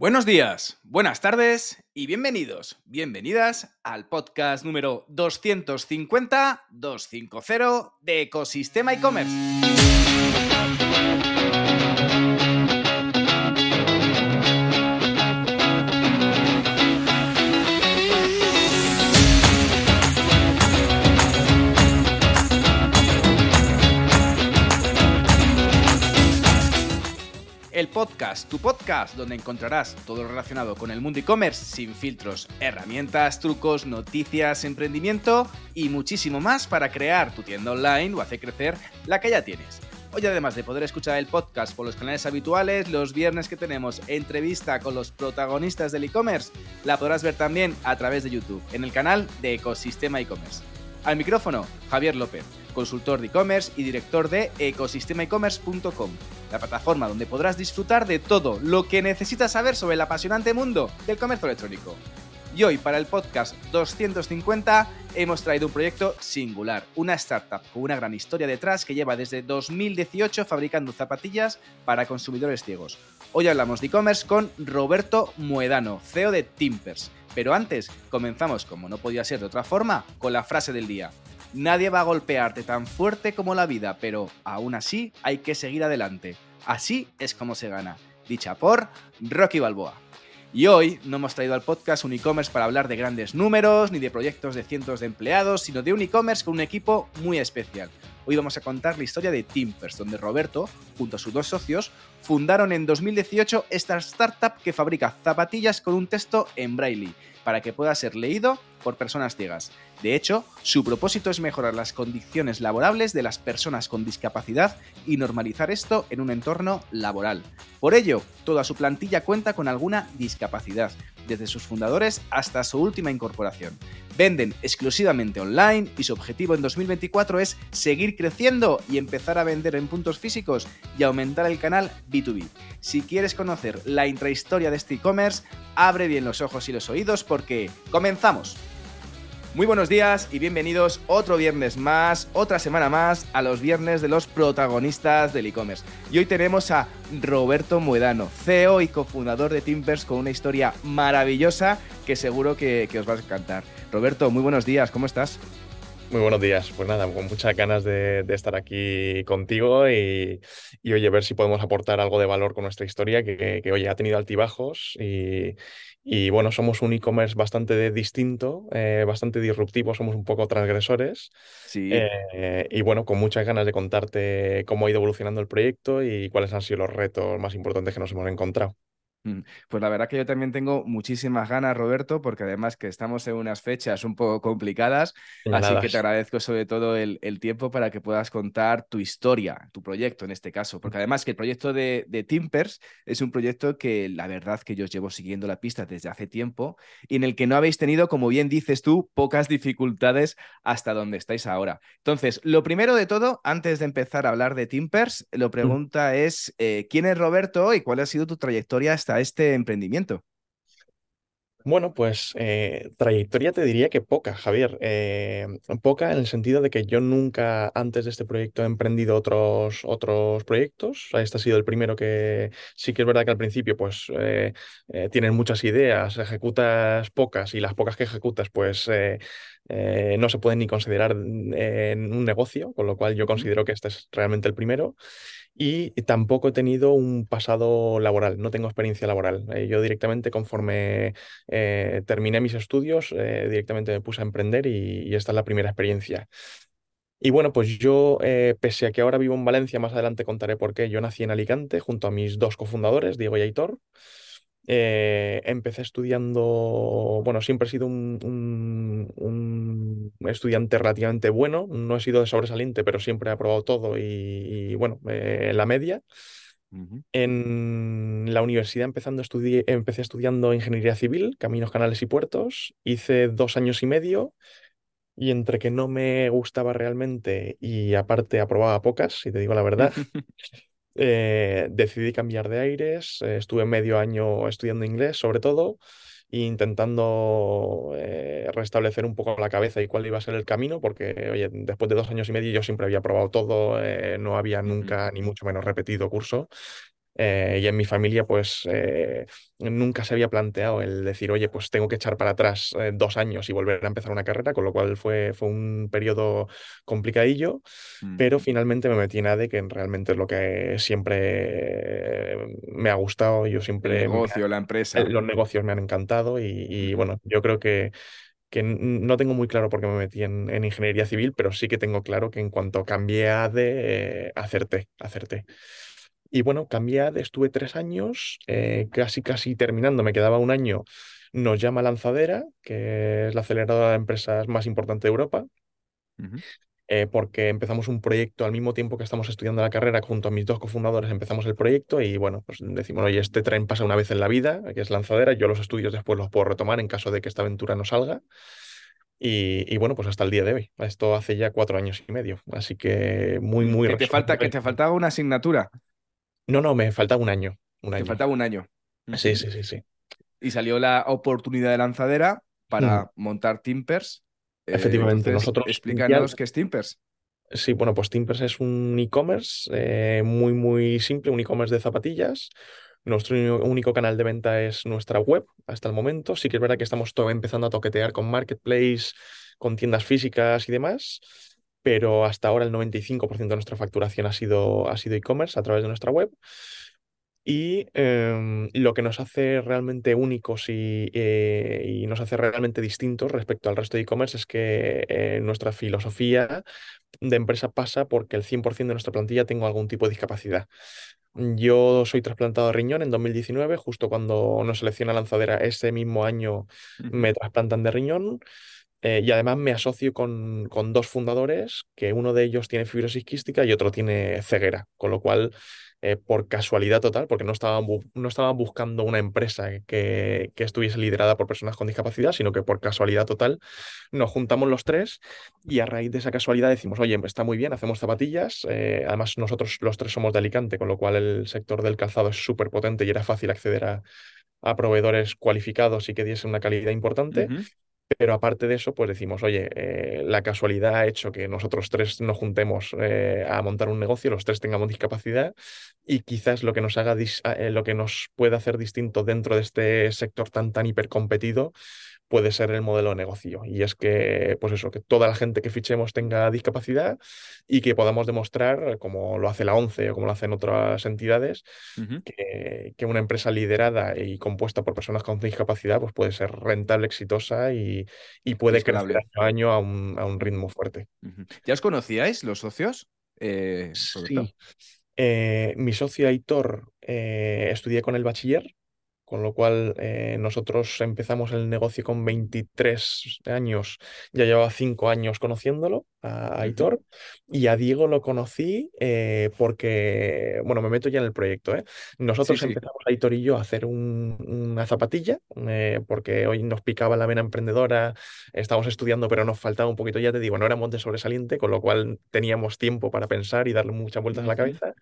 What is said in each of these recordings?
Buenos días, buenas tardes y bienvenidos, bienvenidas al podcast número 250-250 de Ecosistema e-commerce. Podcast, tu podcast, donde encontrarás todo lo relacionado con el mundo e-commerce sin filtros, herramientas, trucos, noticias, emprendimiento y muchísimo más para crear tu tienda online o hacer crecer la que ya tienes. Hoy además de poder escuchar el podcast por los canales habituales, los viernes que tenemos entrevista con los protagonistas del e-commerce, la podrás ver también a través de YouTube, en el canal de Ecosistema e-commerce. Al micrófono, Javier López, consultor de e-commerce y director de ecosistemaecommerce.com, la plataforma donde podrás disfrutar de todo lo que necesitas saber sobre el apasionante mundo del comercio electrónico. Y hoy, para el podcast 250, hemos traído un proyecto singular, una startup con una gran historia detrás que lleva desde 2018 fabricando zapatillas para consumidores ciegos. Hoy hablamos de e-commerce con Roberto Muedano, CEO de Timpers. Pero antes, comenzamos, como no podía ser de otra forma, con la frase del día. Nadie va a golpearte tan fuerte como la vida, pero aún así hay que seguir adelante. Así es como se gana. Dicha por Rocky Balboa. Y hoy no hemos traído al podcast un e-commerce para hablar de grandes números ni de proyectos de cientos de empleados, sino de un e-commerce con un equipo muy especial. Hoy vamos a contar la historia de Timpers, donde Roberto, junto a sus dos socios, fundaron en 2018 esta startup que fabrica zapatillas con un texto en braille para que pueda ser leído por personas ciegas. De hecho, su propósito es mejorar las condiciones laborables de las personas con discapacidad y normalizar esto en un entorno laboral. Por ello, toda su plantilla cuenta con alguna discapacidad, desde sus fundadores hasta su última incorporación. Venden exclusivamente online y su objetivo en 2024 es seguir creciendo y empezar a vender en puntos físicos y aumentar el canal B2B. Si quieres conocer la intrahistoria de este e-commerce, abre bien los ojos y los oídos porque comenzamos. Muy buenos días y bienvenidos otro viernes más, otra semana más a los viernes de los protagonistas del e-commerce. Y hoy tenemos a Roberto Muedano, CEO y cofundador de Timpers con una historia maravillosa que seguro que, que os va a encantar. Roberto, muy buenos días, ¿cómo estás? Muy buenos días. Pues nada, con muchas ganas de, de estar aquí contigo y, y, oye, ver si podemos aportar algo de valor con nuestra historia, que, que oye, ha tenido altibajos y, y bueno, somos un e-commerce bastante distinto, eh, bastante disruptivo, somos un poco transgresores. Sí. Eh, y bueno, con muchas ganas de contarte cómo ha ido evolucionando el proyecto y cuáles han sido los retos más importantes que nos hemos encontrado. Pues la verdad que yo también tengo muchísimas ganas, Roberto, porque además que estamos en unas fechas un poco complicadas, así que te agradezco sobre todo el, el, tiempo para que puedas contar tu historia, tu proyecto en este caso, porque además que el proyecto de, de Timpers es un proyecto que la verdad que yo os llevo siguiendo la pista desde hace tiempo y en el que no habéis tenido, como bien dices tú, pocas dificultades hasta donde estáis ahora. Entonces, lo primero de todo, antes de empezar a hablar de Timpers, lo pregunta mm. es, eh, ¿quién es Roberto y cuál ha sido tu trayectoria hasta este emprendimiento? Bueno, pues eh, trayectoria te diría que poca, Javier. Eh, poca en el sentido de que yo nunca antes de este proyecto he emprendido otros, otros proyectos. Este ha sido el primero que sí que es verdad que al principio pues eh, tienes muchas ideas, ejecutas pocas y las pocas que ejecutas pues no se pueden ni considerar en un negocio, con lo cual yo considero que este es realmente el primero y tampoco he tenido un pasado laboral, no tengo experiencia laboral. Eh, yo directamente, conforme eh, terminé mis estudios, eh, directamente me puse a emprender y, y, esta es la primera experiencia. Y bueno, pues yo, pese a que ahora vivo en Valencia, más adelante contaré por qué, yo nací en Alicante junto a mis dos cofundadores, Diego y Aitor. Eh, empecé estudiando, bueno, siempre he sido un, un, un, estudiante relativamente bueno, no he sido de sobresaliente, pero siempre he aprobado todo y, y bueno, eh, la media. Uh -huh. En la universidad empezando estudi empecé estudiando ingeniería civil, caminos, canales y puertos. Hice dos años y medio y entre que no me gustaba realmente y aparte aprobaba pocas, si te digo la verdad, Eh, decidí cambiar de aires, eh, estuve medio año estudiando inglés sobre todo, e intentando eh, restablecer un poco la cabeza y cuál iba a ser el camino, porque oye, después de dos años y medio yo siempre había probado todo, no había nunca ni mucho menos repetido curso. Eh, y en mi familia, pues eh, nunca se había planteado el decir, oye, pues tengo que echar para atrás eh, dos años y volver a empezar una carrera, con lo cual fue, fue un periodo complicadillo, Mm. pero finalmente me metí en ADE, que realmente es lo que siempre me ha gustado. Yo El siempre, me negocio, la ha- empresa. los negocios me han encantado y, y, bueno, yo creo que que no tengo muy claro por qué me metí en, en ingeniería civil, pero sí que tengo claro que en cuanto cambié a ADE, eh, acerté, acerté. Y bueno, ADE, estuve tres años, eh, casi casi terminando, me quedaba un año. Nos llama Lanzadera, que es la aceleradora de empresas más importante de Europa, eh, porque empezamos un proyecto al mismo tiempo que estamos estudiando la carrera, junto a mis dos cofundadores empezamos el proyecto y bueno, pues decimos, oye, este tren pasa una vez en la vida, que es Lanzadera, yo los estudios después los puedo retomar en caso de que esta aventura no salga. Y, y bueno, pues hasta el día de hoy. Esto hace ya cuatro años y medio. Así que muy, muy Que te falta, que te faltaba una asignatura. No, no, me falta un año. Un Te año. faltaba un año. Sí, sí, sí, sí. Y salió la oportunidad de lanzadera Mm, para montar Timpers. Eh, Efectivamente, entonces, nosotros ya, explícanos qué es Timpers. sí, bueno, pues Timpers es un e-commerce eh, muy, muy simple, un e-commerce de zapatillas. Nuestro único canal de venta es nuestra web hasta el momento. Sí que es verdad que estamos to- empezando a toquetear con Marketplace, con tiendas físicas y demás, pero hasta ahora el 95% de nuestra facturación ha sido, ha sido e-commerce a través de nuestra web. Y em, lo que nos hace realmente únicos y, eh, y nos hace realmente distintos respecto al resto de e-commerce es que eh, nuestra filosofía de empresa pasa porque el 100% de nuestra plantilla tengo algún tipo de discapacidad. Yo soy trasplantado de riñón en 2019, justo cuando nos selecciona lanzadera ese mismo año me trasplantan de riñón. Eh, y además me asocio con, con dos fundadores, que uno de ellos tiene fibrosis quística y otro tiene ceguera, con lo cual, eh, por casualidad total, porque no estaban, no estaban buscando una empresa que, que estuviese liderada por personas con discapacidad, sino que por casualidad total nos juntamos los tres y a raíz de esa casualidad decimos, oye, está muy bien, hacemos zapatillas. eh, además, nosotros los tres somos de Alicante, con lo cual el sector del calzado es súper potente y era fácil acceder a, proveedores cualificados y que diesen una calidad importante. Pero aparte de eso, pues decimos, oye, eh, la casualidad ha hecho que nosotros tres nos juntemos eh, a montar un negocio, los tres tengamos discapacidad y quizás lo que nos haga, eh, lo que nos pueda hacer distinto dentro de este sector tan, tan hipercompetido puede ser el modelo de negocio. Y es que, pues eso, que toda la gente que fichemos tenga discapacidad y que podamos demostrar, como lo hace la ONCE o como lo hacen otras entidades, que, que una empresa liderada y compuesta por personas con discapacidad pues puede ser rentable, exitosa y, y puede crecer año a año a un, a un ritmo fuerte. ¿Ya os conocíais los socios, eh? Sí, eh, mi socio Aitor eh, estudié con el bachiller, con lo cual eh, nosotros empezamos el negocio con 23 años, ya llevaba 5 años conociéndolo a. Aitor y a Diego lo conocí eh, porque, bueno, me meto ya en el proyecto, ¿eh? Sí, Nosotros sí. empezamos Aitor y yo a hacer un- una zapatilla eh, porque hoy nos picaba la vena emprendedora, estábamos estudiando pero nos faltaba un poquito, ya te digo, no éramos de sobresaliente, con lo cual teníamos tiempo para pensar y darle muchas vueltas a la cabeza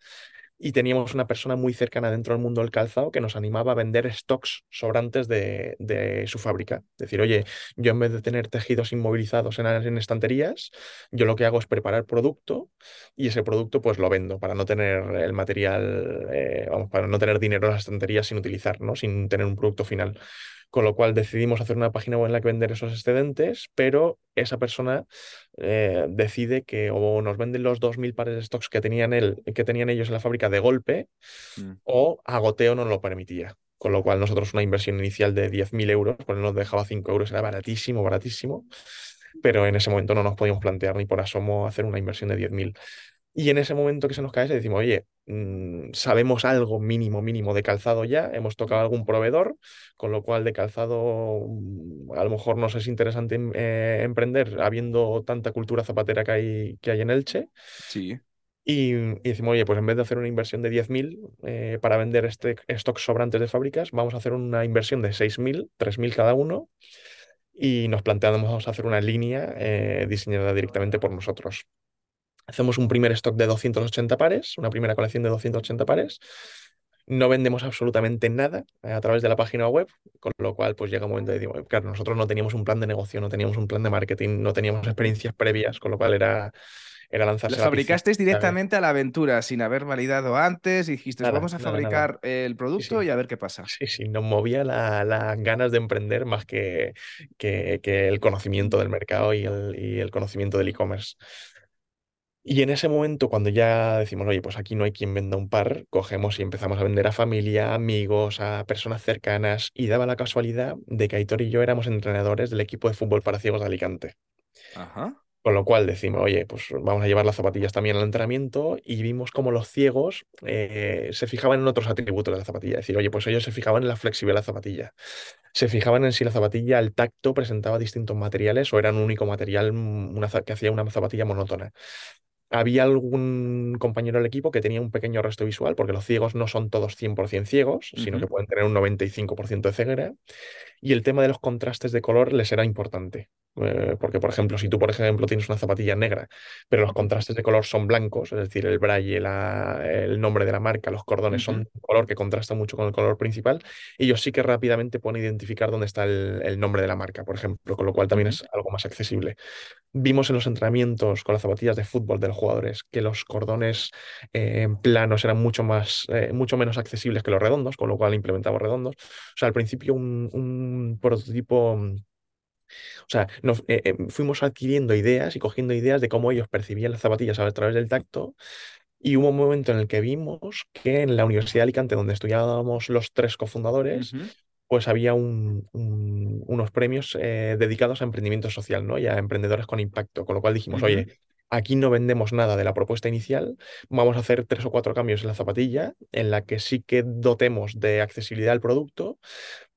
y teníamos una persona muy cercana dentro del mundo del calzado que nos animaba a vender stocks sobrantes de, de su fábrica. Decir, oye, yo en vez de tener tejidos inmovilizados en, en estanterías, yo lo que hago es preparar producto y ese producto pues lo vendo para no tener el material, eh, vamos, para no tener dinero en las estanterías sin utilizar, ¿no? Sin tener un producto final. Con lo cual decidimos hacer una página web en la que vender esos excedentes, pero esa persona eh, decide que o nos venden los 2.000 pares de stocks que tenían, él, que tenían ellos en la fábrica de golpe Mm. o a goteo no lo permitía. Con lo cual nosotros una inversión inicial de 10.000 euros, pues nos dejaba 5 euros, era baratísimo, baratísimo, pero en ese momento no nos podíamos plantear ni por asomo hacer una inversión de 10.000. Y en ese momento que se nos cae, decimos, oye, mm, sabemos algo mínimo, mínimo de calzado ya, hemos tocado algún proveedor, con lo cual de calzado mm, a lo mejor nos es interesante em- eh, emprender, habiendo tanta cultura zapatera que hay, que hay en Elche. Sí. Y, y decimos, oye, pues en vez de hacer una inversión de 10.000 eh, para vender este stock sobrantes de fábricas, vamos a hacer una inversión de 6.000, 3.000 cada uno, y nos planteamos hacer una línea eh, diseñada directamente por nosotros. Hacemos un primer stock de 280 pares, una primera colección de 280 pares. No vendemos absolutamente nada eh, a través de la página web, con lo cual pues llega un momento de, digo, claro, nosotros no teníamos un plan de negocio, no teníamos un plan de marketing, no teníamos experiencias previas, con lo cual era, era Lo lanzarse a la piscina. fabricasteis a ver, directamente a la aventura, sin haber validado antes, y dijiste, Nada, vamos a nada, nada. fabricar el producto sí. y a ver qué pasa. Sí, sí, nos movía la- las ganas de emprender más que, que, que el conocimiento del mercado y el, y el conocimiento del e-commerce. Y en ese momento, cuando ya decimos, oye, pues aquí no hay quien venda un par, cogemos y empezamos a vender a familia, amigos, a personas cercanas, y daba la casualidad de que Aitor y yo éramos entrenadores del equipo de fútbol para ciegos de Alicante. Ajá. Con lo cual decimos, oye, pues vamos a llevar las zapatillas también al entrenamiento y vimos como los ciegos eh, se fijaban en otros atributos de la zapatilla. Es decir, oye, pues ellos se fijaban en la flexibilidad de la zapatilla. Se fijaban en si la zapatilla al tacto presentaba distintos materiales o era un único material mm, una, que hacía una zapatilla monótona. Había algún compañero del equipo que tenía un pequeño resto visual, porque los ciegos no son todos 100% ciegos, sino que pueden tener un 95% de ceguera. Y el tema de los contrastes de color les era importante. eh, porque, por ejemplo, si tú, por ejemplo, tienes una zapatilla negra, pero los contrastes de color son blancos, es decir, el braille, la- el nombre de la marca, los cordones son de un color que contrasta mucho con el color principal, ellos sí que rápidamente pueden identificar dónde está el, el nombre de la marca, por ejemplo, con lo cual también es algo más accesible. Vimos en los entrenamientos con las zapatillas de fútbol de los jugadores que los cordones eh, planos eran mucho más, eh, mucho menos accesibles que los redondos, con lo cual implementamos redondos. O sea, al principio un, un prototipo, mm, o sea, nos, eh, eh, fuimos adquiriendo ideas y cogiendo ideas de cómo ellos percibían las zapatillas a través del tacto. Y hubo un momento en el que vimos que en la Universidad de Alicante, donde estudiábamos los tres cofundadores, pues había un- un- unos premios eh, dedicados a emprendimiento social, ¿no? Y a emprendedores con impacto, con lo cual dijimos, oye, aquí no vendemos nada de la propuesta inicial, vamos a hacer tres o cuatro cambios en la zapatilla, en la que sí que dotemos de accesibilidad al producto.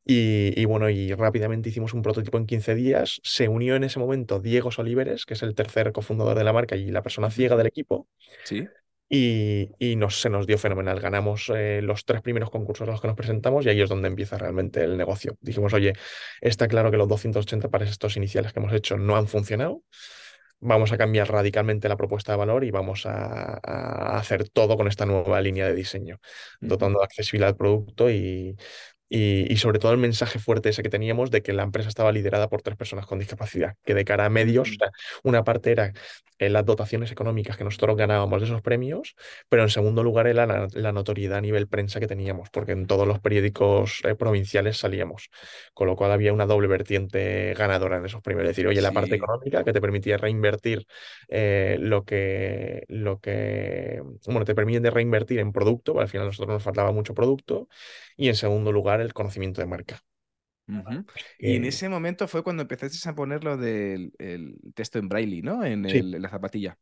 Y, y bueno, y rápidamente hicimos un prototipo en 15 días. Se unió en ese momento Diego Soliveres, que es el tercer cofundador de la marca y la persona ciega del equipo. Sí. Y, y nos, se nos dio fenomenal. Ganamos eh, los tres primeros concursos a los que nos presentamos y ahí es donde empieza realmente el negocio. Dijimos, oye, está claro que los 280 pares estos iniciales que hemos hecho no han funcionado. Vamos a cambiar radicalmente la propuesta de valor y vamos a, a hacer todo con esta nueva línea de diseño, dotando de accesibilidad al producto y, y, y sobre todo el mensaje fuerte ese que teníamos de que la empresa estaba liderada por tres personas con discapacidad, que de cara a medios, una parte era eh, las dotaciones económicas que nosotros ganábamos de esos premios, pero en segundo lugar era la, la notoriedad a nivel prensa que teníamos, porque en todos los periódicos eh, provinciales salíamos, con lo cual había una doble vertiente ganadora en esos premios. Es decir, oye, la parte económica que te permitía reinvertir eh, lo que, lo que, bueno, te permite reinvertir en producto, al final a nosotros nos faltaba mucho producto, y en segundo lugar el conocimiento de marca. Y en Que, ese momento fue cuando empezaste a poner lo del el texto en braille, ¿no? En, sí, el- en la zapatilla.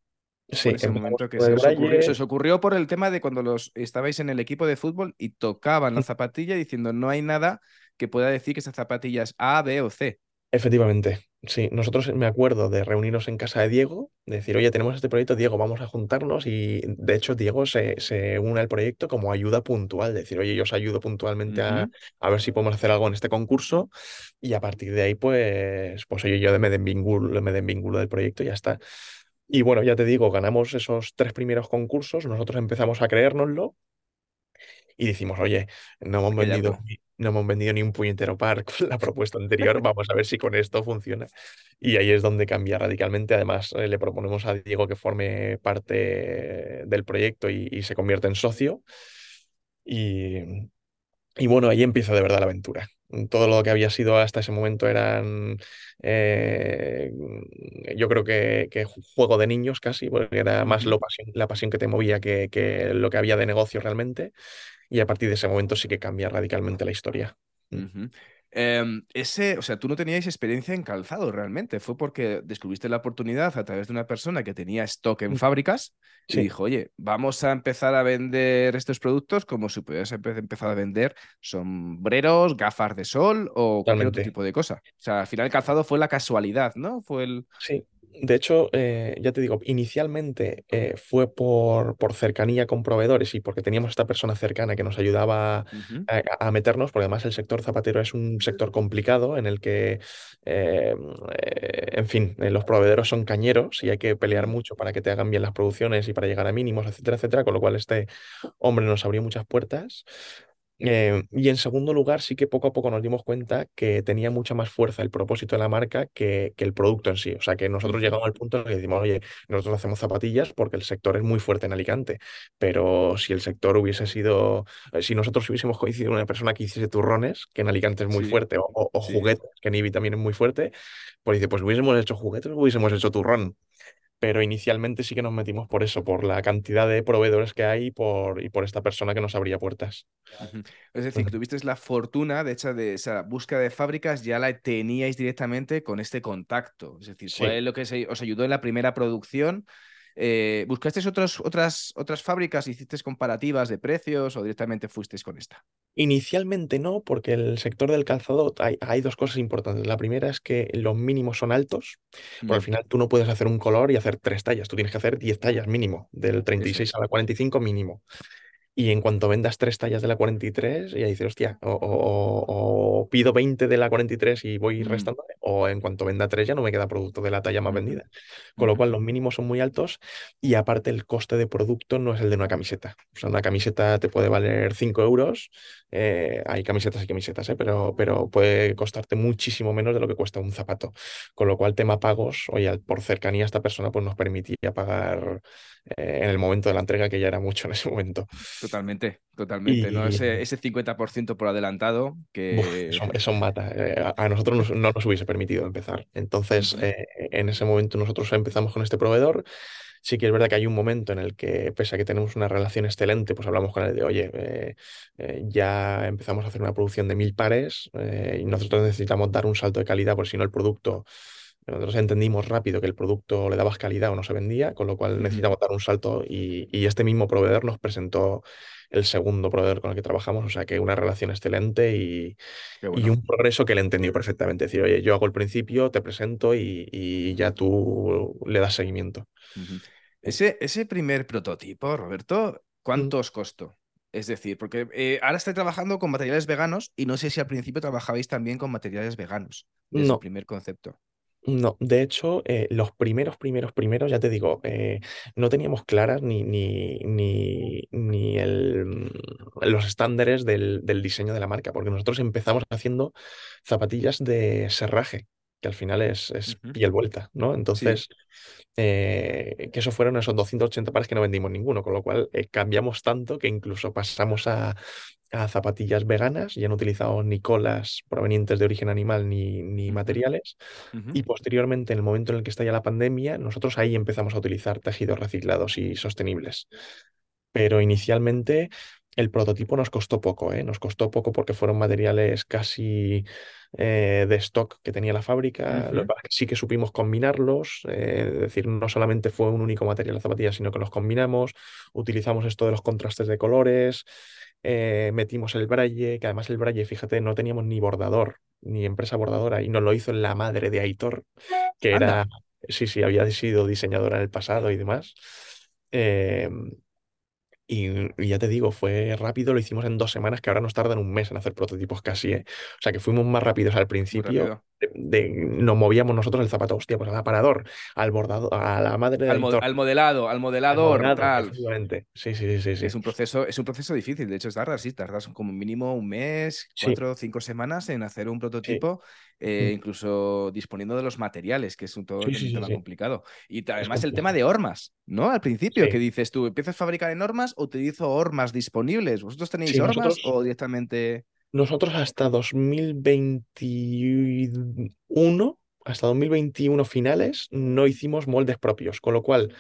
sí, ese momento que se os ocurrió, se os ocurrió por el tema de cuando los estabais en el equipo de fútbol y tocaban la zapatilla diciendo no hay nada que pueda decir que esa zapatilla es A, B o C. Efectivamente, sí. Nosotros me acuerdo de reunirnos en casa de Diego, de decir, oye, tenemos este proyecto, Diego, vamos a juntarnos. Y de hecho, Diego se, se une al proyecto como ayuda puntual, de decir, oye, yo os ayudo puntualmente a, a ver si podemos hacer algo en este concurso. Y a partir de ahí, pues, pues oye, yo me desvinculo, me desvinculo del proyecto y ya está. Y bueno, ya te digo, ganamos esos tres primeros concursos, nosotros empezamos a creérnoslo y decimos, oye, no hemos vendido, no hemos vendido ni un puñetero par con la propuesta anterior, vamos a ver si con esto funciona. Y ahí es donde cambia radicalmente. Además, eh, le proponemos a Diego que forme parte del proyecto y, y se convierta en socio. Y, y bueno, ahí empieza de verdad la aventura. Todo lo que había sido hasta ese momento eran, eh, yo creo que, que ju- juego de niños casi, porque era más lo pasión- la pasión que te movía que, que lo que había de negocio realmente. Y a partir de ese momento sí que cambia radicalmente la historia. Mm. Em, ese, o sea, tú no teníais experiencia en calzado realmente, fue porque descubriste la oportunidad a través de una persona que tenía stock en Mm. fábricas y dijo, oye, vamos a empezar a vender estos productos como si pudieras empe- empezar a vender sombreros, gafas de sol o cualquier otro tipo de cosa. O sea, al final el calzado fue la casualidad, ¿no? Fue el... Sí. De hecho, eh, ya te digo, inicialmente eh, fue por, por cercanía con proveedores y porque teníamos esta persona cercana que nos ayudaba a, a meternos, porque además el sector zapatero es un sector complicado en el que, eh, eh, en fin, los proveedores son cañeros y hay que pelear mm, mucho para que te hagan bien las producciones y para llegar a mínimos, etcétera, etcétera, con lo cual este hombre nos abrió muchas puertas. Eh, y en segundo lugar, sí que poco a poco nos dimos cuenta que tenía mucha más fuerza el propósito de la marca que, que el producto en sí. O sea, que nosotros llegamos al punto en el que decimos, oye, nosotros hacemos zapatillas porque el sector es muy fuerte en Alicante, pero si el sector hubiese sido, eh, si nosotros hubiésemos coincidido con una persona que hiciese turrones, que en Alicante es muy Sí, fuerte, o, o- o sí. juguetes, que en Ibi también es muy fuerte, pues dice, pues hubiésemos hecho juguetes o hubiésemos hecho turrón pero inicialmente sí que nos metimos por eso, por la cantidad de proveedores que hay y por, y por esta persona que nos abría puertas. Es decir, que Ujú. tuvisteis la fortuna, de hecho, de esa búsqueda de fábricas, ya la teníais directamente con este contacto. Es decir, Sí, fue lo que se- os ayudó en la primera producción. Eh, ¿buscasteis otros, otras, otras fábricas, hicisteis comparativas de precios o directamente fuisteis con esta? inicialmente no, porque el sector del calzado hay, hay dos cosas importantes. La primera es que los mínimos son altos, porque al Mm, final tú no puedes hacer un color y hacer tres tallas, tú tienes que hacer 10 tallas mínimo, del treinta y eso seis es. a la 45 mínimo. Y en cuanto vendas tres tallas de la 43, ya dices, hostia, o, o- o- pido 20 de la 43 y voy Mm, restando, o en cuanto venda tres ya no me queda producto de la talla más vendida. Con lo cual los mínimos son muy altos y aparte el coste de producto no es el de una camiseta. O sea, una camiseta te puede valer 5 euros, eh, hay camisetas y camisetas, ¿eh? Pero, pero puede costarte muchísimo menos de lo que cuesta un zapato. Con lo cual tema pagos, oye, por cercanía esta persona pues nos permitía pagar eh, en el momento de la entrega, que ya era mucho en ese momento. Totalmente, totalmente, ¿no? Ese, ese 50% por adelantado que... eso, eso mata. Eh, a, nosotros nos- no nos hubiese permitido empezar. Entonces, eh, en ese momento nosotros empezamos con este proveedor. Sí que es verdad que hay un momento en el que, pese a que tenemos una relación excelente, pues hablamos con él de, oye, eh, ya empezamos a hacer una producción de mil pares y nosotros necesitamos dar un salto de calidad, porque si no el producto, nosotros entendimos rápido que el producto le dabas calidad o no se vendía, con lo cual necesitamos dar un salto y, y este mismo proveedor nos presentó el segundo proveedor con el que trabajamos, o sea que una relación excelente y, un progreso que él entendió perfectamente. Es decir, oye, yo hago el principio, te presento y, y ya tú le das seguimiento. Ese, ese primer prototipo, Roberto, Mm, ¿cuánto os costó? Es decir, porque eh, ahora estoy trabajando con materiales veganos y no sé si al principio trabajabais también con materiales veganos, el No, primer concepto. No. De hecho, eh, los primeros, primeros, primeros, ya te digo, eh, no teníamos claras ni, ni, ni, ni el, mm, los estándares del, del diseño de la marca, porque nosotros empezamos haciendo zapatillas de serraje, que al final es, es Ujú. piel vuelta, ¿no? Sí. Entonces, eh, que eso fueron esos 280 pares que no vendimos ninguno, con lo cual eh, cambiamos tanto que incluso pasamos a, a zapatillas veganas, ya no utilizamos ni colas provenientes de origen animal ni, ni materiales. Y posteriormente, en el momento en el que estalla la pandemia, nosotros ahí empezamos a utilizar tejidos reciclados y sostenibles. Pero inicialmente el prototipo nos costó poco, ¿eh? Nos costó poco porque fueron materiales casi eh, de stock que tenía la fábrica. Sí que supimos combinarlos, eh, es decir, no solamente fue un único material de zapatilla, sino que los combinamos, utilizamos esto de los contrastes de colores, eh, metimos el braille, que además el braille, fíjate, no teníamos ni bordador, ni empresa bordadora, y nos lo hizo la madre de Aitor, que era, sí, sí, había sido diseñadora en el pasado y demás. Eh, y, y ya te digo, fue rápido, lo hicimos en dos semanas, que ahora nos tardan un mes en hacer prototipos casi, ¿eh? O sea que fuimos más rápidos al principio, rápido. De, nos movíamos nosotros el zapato, hostia, pues al aparador, al bordado, a la madre de Al, mo- al modelado, al al modelador, modelado, tal. Sí, sí, sí, sí, Es un proceso, es un proceso difícil. De hecho, tardas, sí, tardas como mínimo un mes, cuatro o cinco semanas en hacer un sí, prototipo, eh, mm, incluso disponiendo de los materiales, que es un, todo un tema complicado. Y además el tema de hormas, ¿no? Al principio, que dices tú, ¿empiezas a fabricar en hormas o utilizo hormas disponibles? ¿Vosotros tenéis hormas nosotros, o directamente... nosotros hasta 2021, hasta 2021 finales, no hicimos moldes propios, con lo cual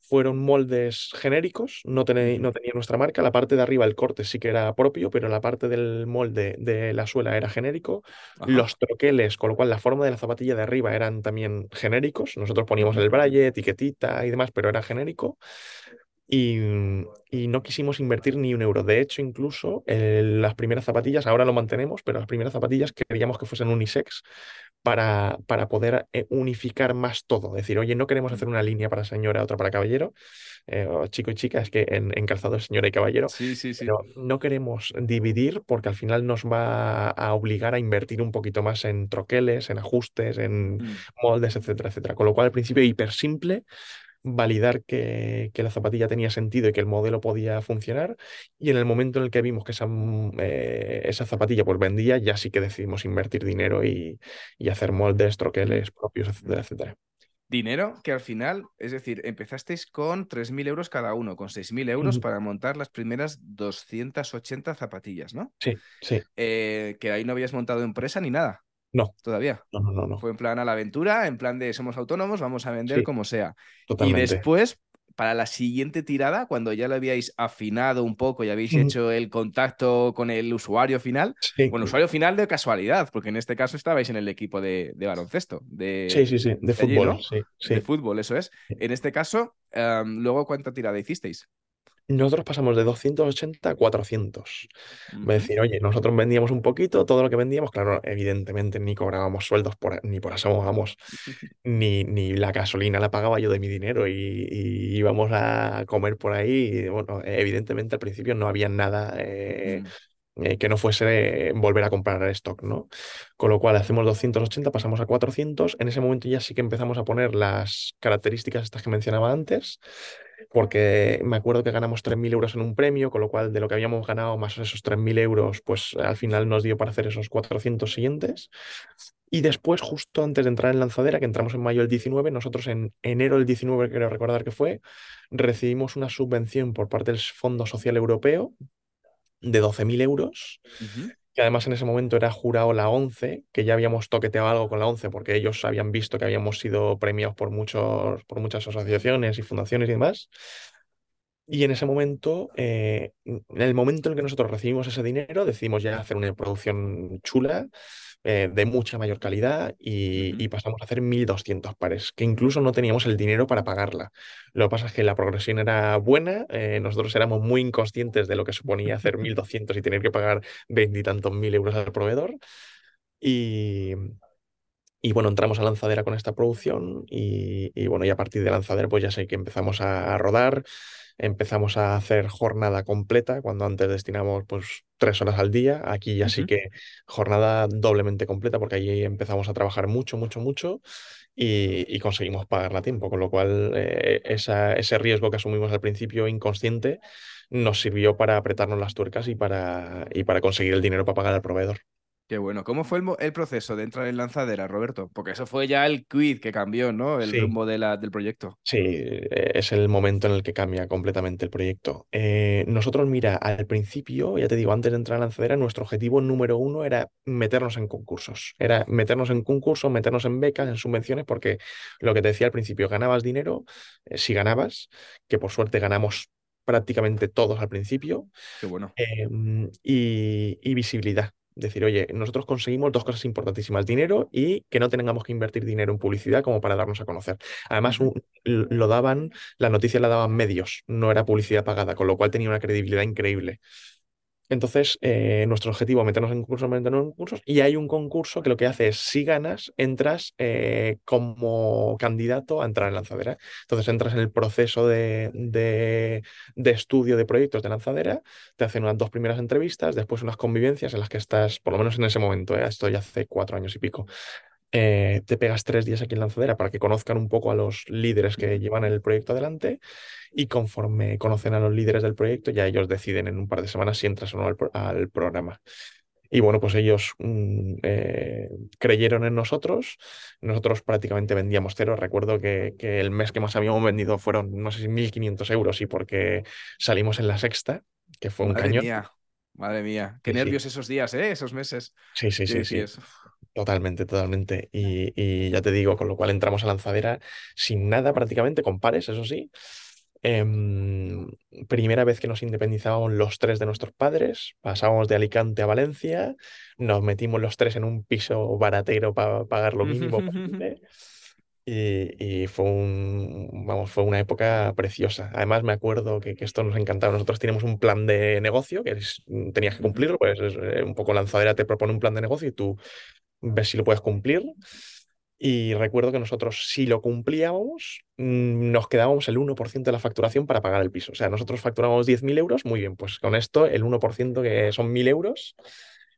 fueron moldes genéricos, no, tené- no tenía nuestra marca. La parte de arriba, el corte sí que era propio, pero la parte del molde de la suela era genérico. Ajá. Los troqueles, con lo cual la forma de la zapatilla de arriba eran también genéricos. Nosotros poníamos el braille, etiquetita y demás, pero era genérico. Y, y no quisimos invertir ni un euro. De hecho, incluso eh, las primeras zapatillas, ahora lo mantenemos, pero las primeras zapatillas queríamos que fuesen unisex para, para poder eh, unificar más todo. Decir, oye, no queremos ujú. hacer una línea para señora, otra para caballero, eh, o chico y chica, es que en, en calzado es señora y caballero, Sí, sí, sí. pero no queremos dividir porque al final nos va a obligar a invertir un poquito más en troqueles, en ajustes, en Mm, moldes, etcétera, etcétera. Con lo cual, al principio, hiper simple validar que, que la zapatilla tenía sentido y que el modelo podía funcionar. Y en el momento en el que vimos que esa, mm, eh, esa zapatilla pues vendía, ya sí que decidimos invertir dinero y, y hacer moldes, troqueles propios, etcétera, etcétera. Dinero que al final, es decir, empezasteis con 3.000 euros cada uno, con 6.000 euros para montar las primeras 280 zapatillas, ¿no? Sí, sí. Eh, que ahí no habías montado empresa ni nada, No, todavía. no, no, no, no. Fue en plan a la aventura, en plan de somos autónomos, vamos a vender Sí, como sea. Y totalmente. después, para la siguiente tirada, cuando ya lo habíais afinado un poco y habéis hecho el contacto con el usuario final, Sí, bueno, usuario final de casualidad, porque en este caso estabais en el equipo de, de baloncesto, sí, de, sí, sí, de de allí, fútbol, ¿no? sí, De sí. fútbol, eso es. En este caso, em, luego, ¿cuánta tirada hicisteis? Nosotros pasamos de 280 a 400. Es Ujú. decir, oye, nosotros vendíamos un poquito, todo lo que vendíamos, claro, evidentemente ni cobrábamos sueldos por, ni por asomo, vamos, ni, ni la gasolina la pagaba yo de mi dinero y, y íbamos a comer por ahí. y, bueno, evidentemente al principio no había nada eh, eh, que no fuese volver a comprar stock, ¿no? Con lo cual hacemos 280, pasamos a 400. En ese momento ya sí que empezamos a poner las características estas que mencionaba antes, porque me acuerdo que ganamos 3.000 euros en un premio, con lo cual de lo que habíamos ganado más esos 3.000 euros, pues al final nos dio para hacer esos 400 siguientes. Y después, justo antes de entrar en lanzadera, que entramos en mayo del 19, nosotros en enero del 19, creo recordar que fue, recibimos una subvención por parte del Fondo Social Europeo de 12.000 euros. Que además en ese momento era jurado la 11, que ya habíamos toqueteado algo con la 11 porque ellos habían visto que habíamos sido premiados por, muchos, por muchas asociaciones y fundaciones y demás. Y en ese momento, eh, en el momento en el que nosotros recibimos ese dinero, decidimos ya hacer una producción chula, eh, de mucha mayor calidad, y, pasamos a hacer 1.200 pares, que incluso no teníamos el dinero para pagarla. Lo que pasa es que la progresión era buena, eh, nosotros éramos muy inconscientes de lo que suponía hacer 1.200 y tener que pagar veintitantos mil euros al proveedor. Y, y bueno, entramos a lanzadera con esta producción y, y bueno, y a partir de lanzadera pues ya sé que empezamos a, a rodar, empezamos a hacer jornada completa, cuando antes destinamos pues tres horas al día, aquí ya sí que jornada doblemente completa porque ahí empezamos a trabajar mucho, mucho, mucho y, y conseguimos pagarla a tiempo, con lo cual eh, esa- ese riesgo que asumimos al principio inconsciente nos sirvió para apretarnos las tuercas y para, y para conseguir el dinero para pagar al proveedor. Qué bueno. ¿Cómo fue el, proceso de entrar en lanzadera, Roberto? Porque eso fue ya el quid que cambió, ¿no? El Sí. rumbo de la, del proyecto. Sí, eh, es el momento en el que cambia completamente el proyecto. Eh, nosotros, mira, al principio, ya te digo, antes de entrar a Lanzadera, nuestro objetivo número uno era meternos en concursos. Era meternos en concursos, meternos en becas, en subvenciones, porque lo que te decía al principio, ganabas dinero, eh, si ganabas, que por suerte ganamos prácticamente todos al principio, Qué bueno. eh, y, y visibilidad. Decir, oye, nosotros conseguimos dos cosas importantísimas, dinero y que no tengamos que invertir dinero en publicidad como para darnos a conocer. Además, un- lo daban, la noticia la daban medios, no era publicidad pagada, con lo cual tenía una credibilidad increíble. Entonces, eh, nuestro objetivo es meternos en concursos, meternos en concursos, y hay un concurso que lo que hace es, si ganas, entras eh, como candidato a entrar en lanzadera. Entonces, entras en el proceso de, de- de estudio de proyectos de lanzadera, te hacen unas dos primeras entrevistas, después unas convivencias en las que estás, por lo menos en ese momento, eh, esto ya hace cuatro años y pico, eh, te pegas tres días aquí en lanzadera para que conozcan un poco a los líderes que llevan el proyecto adelante y conforme conocen a los líderes del proyecto, ya ellos deciden en un par de semanas si entras o no al, pro- al programa. Y bueno, pues ellos mm, eh, creyeron en nosotros. Nosotros prácticamente vendíamos cero. Recuerdo que, que el mes que más habíamos vendido fueron, no sé si 1.500 euros y porque salimos en la sexta, que fue un Madre cañón. mía, madre mía. Qué Sí, sí, nervios esos días, ¿eh? Esos meses. sí, sí, sí. Decías, "Uf, Totalmente, totalmente. Y, y ya te digo, con lo cual entramos a lanzadera sin nada prácticamente, con pares, eso sí. Em, primera vez que nos independizábamos los tres de nuestros padres, pasábamos de Alicante a Valencia, nos metimos los tres en un piso baratero para pagar lo mínimo posible. Y, y fue un, vamos, fue una época preciosa. Además, me acuerdo que, que esto nos encantaba. Nosotros teníamos un plan de negocio que es- tenías que cumplirlo, pues es, eh, un poco lanzadera te propone un plan de negocio y tú ves si lo puedes cumplir. Y recuerdo que nosotros, si lo cumplíamos, mm, nos quedábamos el 1% de la facturación para pagar el piso. O sea, nosotros facturábamos 10.000 euros, muy bien, pues con esto, el 1% que son 1.000 euros,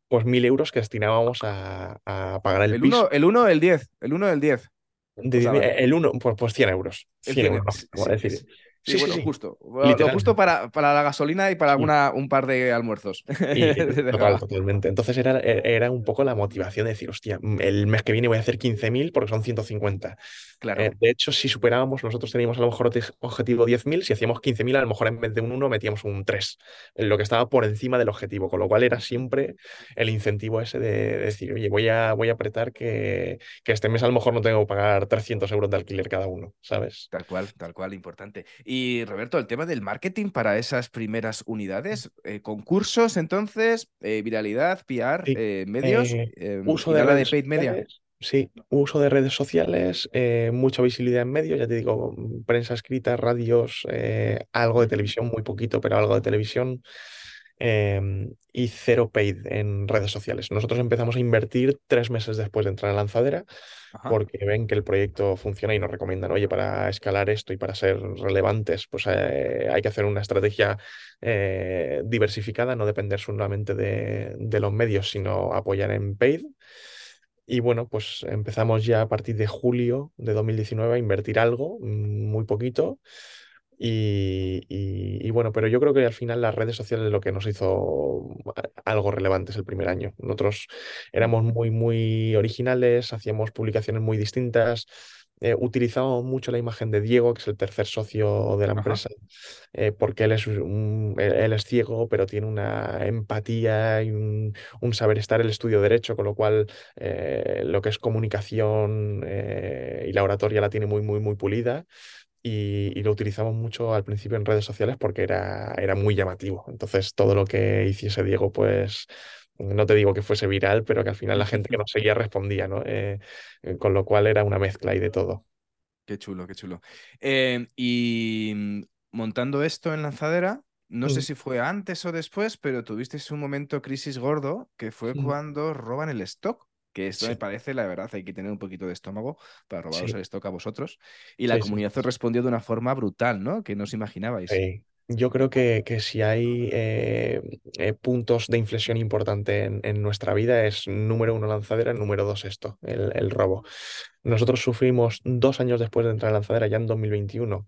pues 1.000 euros que destinábamos a, a pagar el El piso. 1, el 1, el 10. El 1, el 10. De O 10.000, sea, el uno, pues, pues 100 euros. el 100 100 euros, a sí, decir. Sí, bueno, sí. justo. Lo justo para, para la gasolina y para Sí. alguna, un par de almuerzos. Y total, totalmente. Entonces era, e- era un poco la motivación de decir, hostia, mm, el mes que viene voy a hacer 15.000 porque son 150. Eh, Claro. de hecho, si superábamos, nosotros teníamos a lo mejor obje- objetivo 10.000, si hacíamos 15.000, a lo mejor en vez de un uno metíamos un 3, en lo que estaba por encima del objetivo, con lo cual era siempre el incentivo ese de, de decir, oye, voy a, voy a apretar que, que este mes a lo mejor no tengo que pagar 300 euros de alquiler cada uno, ¿sabes? Tal cual, tal cual, importante. Y Roberto, el tema del marketing para esas primeras unidades, eh, concursos, entonces, eh, viralidad, PR, Sí. eh, medios eh, uso y de redes paid media. sociales. Sí, uso de redes sociales, mucha visibilidad en medios, ya te digo, prensa escrita, radios, algo de televisión, muy poquito, pero algo de televisión, em, y cero paid en redes sociales. Nosotros empezamos a invertir tres meses después de entrar a Lanzadera, Ajá. porque ven que el proyecto funciona y nos recomiendan, oye, para escalar esto y para ser relevantes, pues eh, hay que hacer una estrategia eh, diversificada, no depender solamente de, de los medios, sino apoyar en paid. Y bueno, pues empezamos ya a partir de julio de 2019 a invertir algo, mm, muy poquito. Y, y- y bueno, pero yo creo que al final las redes sociales es lo que nos hizo algo relevantes el primer año. Nosotros éramos muy, muy originales, hacíamos publicaciones muy distintas, eh, utilizábamos mucho la imagen de Diego, que es el tercer socio de la empresa, eh, porque él es, un- él, es ciego, pero tiene una empatía y un, un saber estar, el estudio derecho, con lo cual eh, lo que es comunicación eh, y la oratoria la tiene muy, muy, muy pulida y, y lo utilizamos mucho al principio en redes sociales porque era, era muy llamativo. Entonces, todo lo que hiciese Diego, pues no te digo que fuese viral, pero que al final la gente que nos seguía respondía, ¿no? Eh, eh, con lo cual era una mezcla y de todo. Qué chulo, qué chulo. Eh, y mm, montando esto en Lanzadera, no sé Mm, si fue antes o después, pero tuvisteis un momento crisis gordo que fue mm. cuando roban el stock. Que esto me parece, la verdad, hay que tener un poquito de estómago para robaros sí, el stock a vosotros. Y la sí, comunidad os respondió de una forma brutal, ¿no? Que no os imaginabais. Yo creo que, que si hay eh, eh, puntos de inflexión importante en, en nuestra vida es número uno lanzadera, número dos esto, el, el robo. Nosotros sufrimos dos años después de entrar en lanzadera, ya en 2021,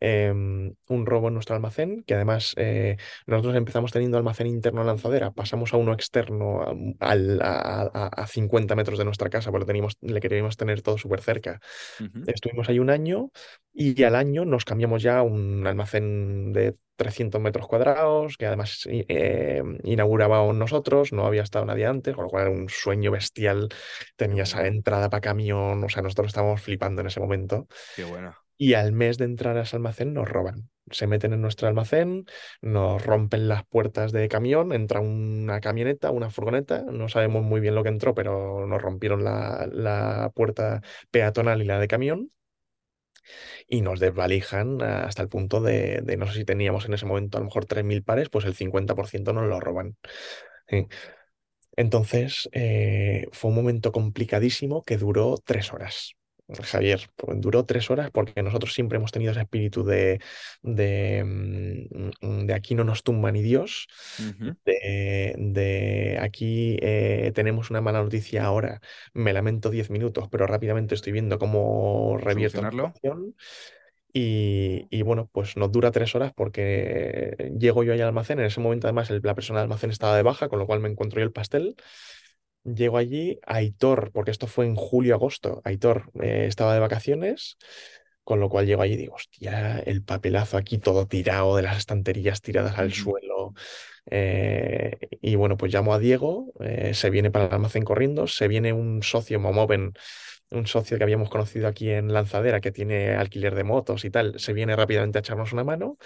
em, un robo en nuestro almacén, que además eh, nosotros empezamos teniendo almacén interno lanzadera, pasamos a uno externo a, a- a- a 50 metros de nuestra casa, porque teníamos, le queríamos tener todo súper cerca. Estuvimos ahí un año y al año nos cambiamos ya a un almacén de 300 metros cuadrados, que además eh, inaugurábamos nosotros, no había estado nadie antes, con lo cual era un sueño bestial. Tenía esa bueno, entrada para camión, o sea, nosotros estábamos flipando en ese momento. qué buena. Y al mes de entrar a ese almacén nos roban. Se meten en nuestro almacén, nos rompen las puertas de camión, entra una camioneta, una furgoneta, no sabemos muy bien lo que entró, pero nos rompieron la, la puerta peatonal y la de camión y nos desvalijan hasta el punto de, de no sé si teníamos en ese momento a lo mejor 3.000 pares, pues el 50% nos lo roban. Entonces, eh, fue un momento complicadísimo que duró tres horas. Javier, pues, duró tres horas porque nosotros siempre hemos tenido ese espíritu de, de, mm, de aquí no nos tumba ni Dios, de, de aquí eh, tenemos una mala noticia ahora, me lamento diez minutos, pero rápidamente estoy viendo cómo revierto la situación. Y, y bueno, pues nos dura tres horas porque llego yo ahí al almacén. En ese momento, además, el- la persona del almacén estaba de baja, con lo cual me encuentro yo el pastel. Llego allí, Aitor, porque esto fue en julio-agosto. Aitor eh, estaba de vacaciones, con lo cual llego allí y digo, hostia, el papelazo aquí todo tirado, de las estanterías tiradas al suelo. Eh, y bueno, pues llamo a Diego, eh, se viene para el almacén corriendo, se viene un socio, Momoven, un socio que habíamos conocido aquí en Lanzadera, que tiene alquiler de motos y tal, se viene rápidamente a echarnos una mano.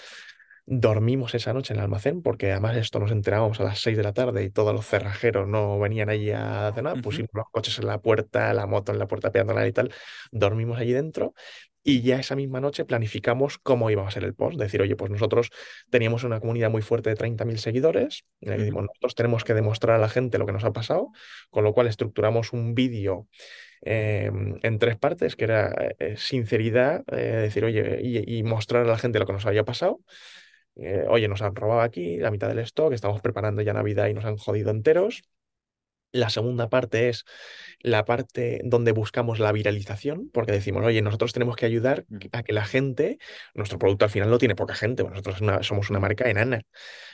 Dormimos esa noche en el almacén, porque además esto nos enterábamos a las 6 de la tarde y todos los cerrajeros no venían allí a cenar. Ujú. Pusimos los coches en la puerta, la moto en la puerta peatonal y tal. Dormimos allí dentro y ya esa misma noche planificamos cómo iba a ser el post. Decir, oye, pues nosotros teníamos una comunidad muy fuerte de 30.000 seguidores. Y le decimos, nosotros tenemos que demostrar a la gente lo que nos ha pasado, con lo cual estructuramos un vídeo eh, en tres partes, que era eh, sinceridad, eh, decir, oye, y, y mostrar a la gente lo que nos había pasado. Eh, oye, nos han robado aquí la mitad del stock, estamos preparando ya Navidad y nos han jodido enteros. La segunda parte es la parte donde buscamos la viralización, porque decimos, oye, nosotros tenemos que ayudar a que la gente, nuestro producto al final lo tiene poca gente, nosotros es una- somos una marca enana.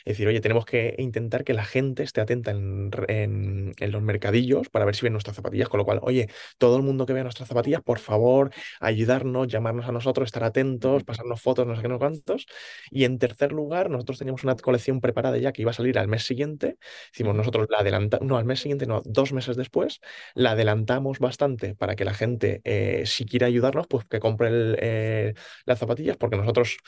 Es decir, oye, tenemos que intentar que la gente esté atenta en, re- en- en los mercadillos para ver si ven nuestras zapatillas, con lo cual, oye, todo el mundo que vea nuestras zapatillas, por favor, ayudarnos, llamarnos a nosotros, estar atentos, pasarnos fotos, no sé qué, no sé cuántos. Y en tercer lugar, nosotros teníamos una colección preparada ya que iba a salir al mes siguiente. Hicimos ujú, nosotros la adelantamos, no, al mes siguiente, dos meses después, la adelantamos bastante para que la gente, eh, si quiere ayudarnos, pues que compre eh, las zapatillas, porque nosotros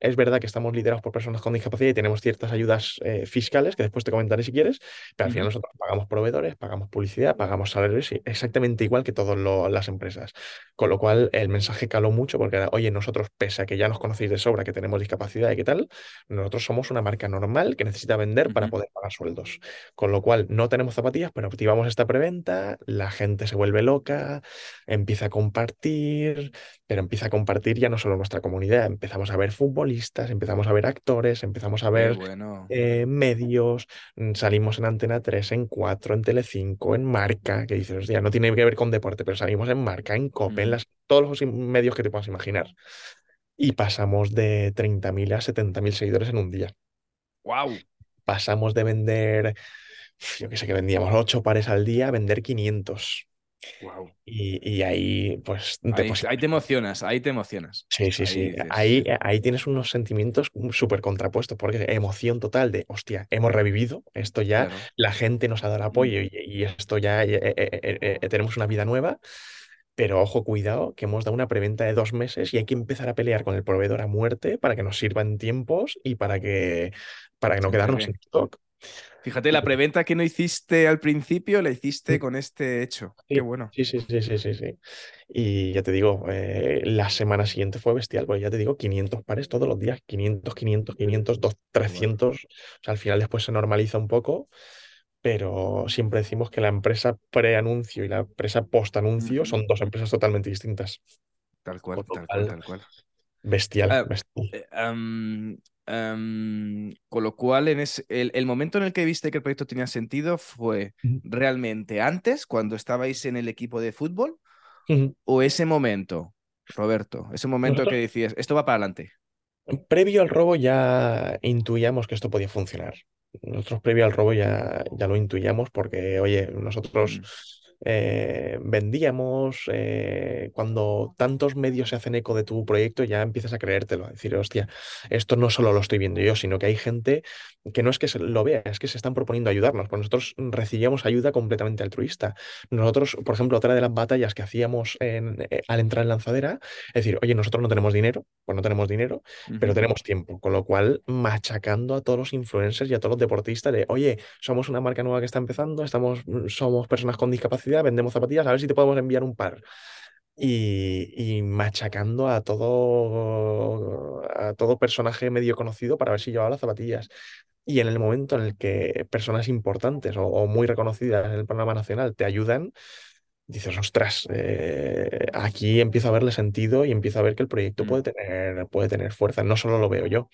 es verdad que estamos liderados por personas con discapacidad y tenemos ciertas ayudas eh, fiscales que después te comentaré si quieres, pero al final nosotros pagamos proveedores, pagamos publicidad, pagamos salarios exactamente igual que todas las empresas. Con lo cual el mensaje caló mucho porque era, oye, nosotros, pese a que ya nos conocéis de sobra, que tenemos discapacidad y qué tal, nosotros somos una marca normal que necesita vender para poder pagar sueldos. Con lo cual no tenemos zapatillas, pero activamos esta preventa, la gente se vuelve loca, empieza a compartir pero empieza a compartir ya no solo nuestra comunidad, empezamos a ver futbolistas, empezamos a ver actores, empezamos a ver bueno. eh, medios, mm, salimos en Antena 3, en 4, en Telecinco, en Marca, que dices, no tiene que ver con deporte, pero salimos en Marca, en COPE, en Mm. las, todos los medios que te puedas imaginar. Y pasamos de 30.000 a 70.000 seguidores en un día. Wow. Pasamos de vender, yo qué sé, que vendíamos 8 pares al día a vender 500. Wow. Y, y ahí, pues, te Ahí, te emocionas, ahí te emocionas. Sí, sí, Ahí sí. dices, Ahí, ahí tienes unos sentimientos súper contrapuestos, porque emoción total de, hostia, hemos revivido, esto ya, claro. la gente nos ha dado el Mm, apoyo y, y esto ya, eh, eh, eh, tenemos una vida nueva, pero ojo, cuidado, que hemos dado una preventa de dos meses y hay que empezar a pelear con el proveedor a muerte para que nos sirva en tiempos y para que, para que no quedarnos sin stock. Fíjate, la preventa que no hiciste al principio, la hiciste con este hecho. Qué bueno. sí, sí, sí, sí, sí, sí. Y ya te digo, eh, la semana siguiente fue bestial, porque ya te digo, 500 pares todos los días, 500, 500, 500, dos- Qué bueno. 300. O sea, al final después se normaliza un poco, pero siempre decimos que la empresa pre-anuncio y la empresa post-anuncio Ujú. son dos empresas totalmente distintas. Tal cual, tal cual, cual, tal cual. bestial, Ah, bestial. eh, con lo cual, en ese- el, el momento en el que viste que el proyecto tenía sentido fue realmente antes, cuando estabais en el equipo de fútbol, o ese momento, Roberto, ese momento que decías, esto va para adelante. previo al robo, ya intuíamos que esto podía funcionar. Nosotros previo al robo ya, ya lo intuíamos porque, oye, nosotros Mm, eh, vendíamos, eh, cuando tantos medios se hacen eco de tu proyecto, ya empiezas a creértelo, a decir, hostia, esto no solo lo estoy viendo yo, sino que hay gente que no es que se lo vea, es que se están proponiendo ayudarnos, pues nosotros recibíamos ayuda completamente altruista. Nosotros, por ejemplo, otra de las batallas que hacíamos en- eh, al entrar en lanzadera, es decir, oye, nosotros no tenemos dinero, pues no tenemos dinero, pero tenemos tiempo, con lo cual machacando a todos los influencers y a todos los deportistas de, oye, somos una marca nueva que está empezando, estamos, somos personas con discapacidad, vendemos zapatillas, a ver si te podemos enviar un par. Y, y machacando a todo, a todo personaje medio conocido para ver si llevaba las zapatillas. Y en el momento en el que personas importantes o, o muy reconocidas en el panorama nacional te ayudan, dices, ostras, eh, aquí empiezo a verle sentido y empiezo a ver que el proyecto mm, puede tener, puede tener fuerza. No solo lo veo yo.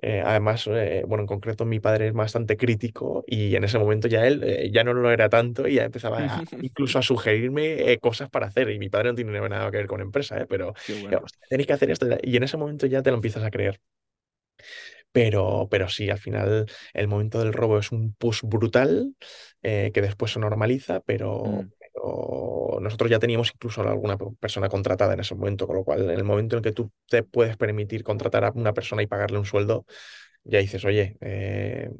Eh, además, eh, bueno, en concreto mi padre es bastante crítico y en ese momento ya él eh, ya no lo era tanto y ya empezaba a- incluso a sugerirme eh, cosas para hacer. Y mi padre no tiene nada que ver con empresa, eh, pero bueno. "Hostia, tenéis que hacer esto. Y en ese momento ya te lo empiezas a creer. Pero, pero sí, al final el momento del robo es un push brutal que después se normaliza, pero, Mm, pero nosotros ya teníamos incluso alguna pe- persona contratada en ese momento, con lo cual en el momento en que tú te puedes permitir contratar a una persona y pagarle un sueldo, ya dices, oye, eh,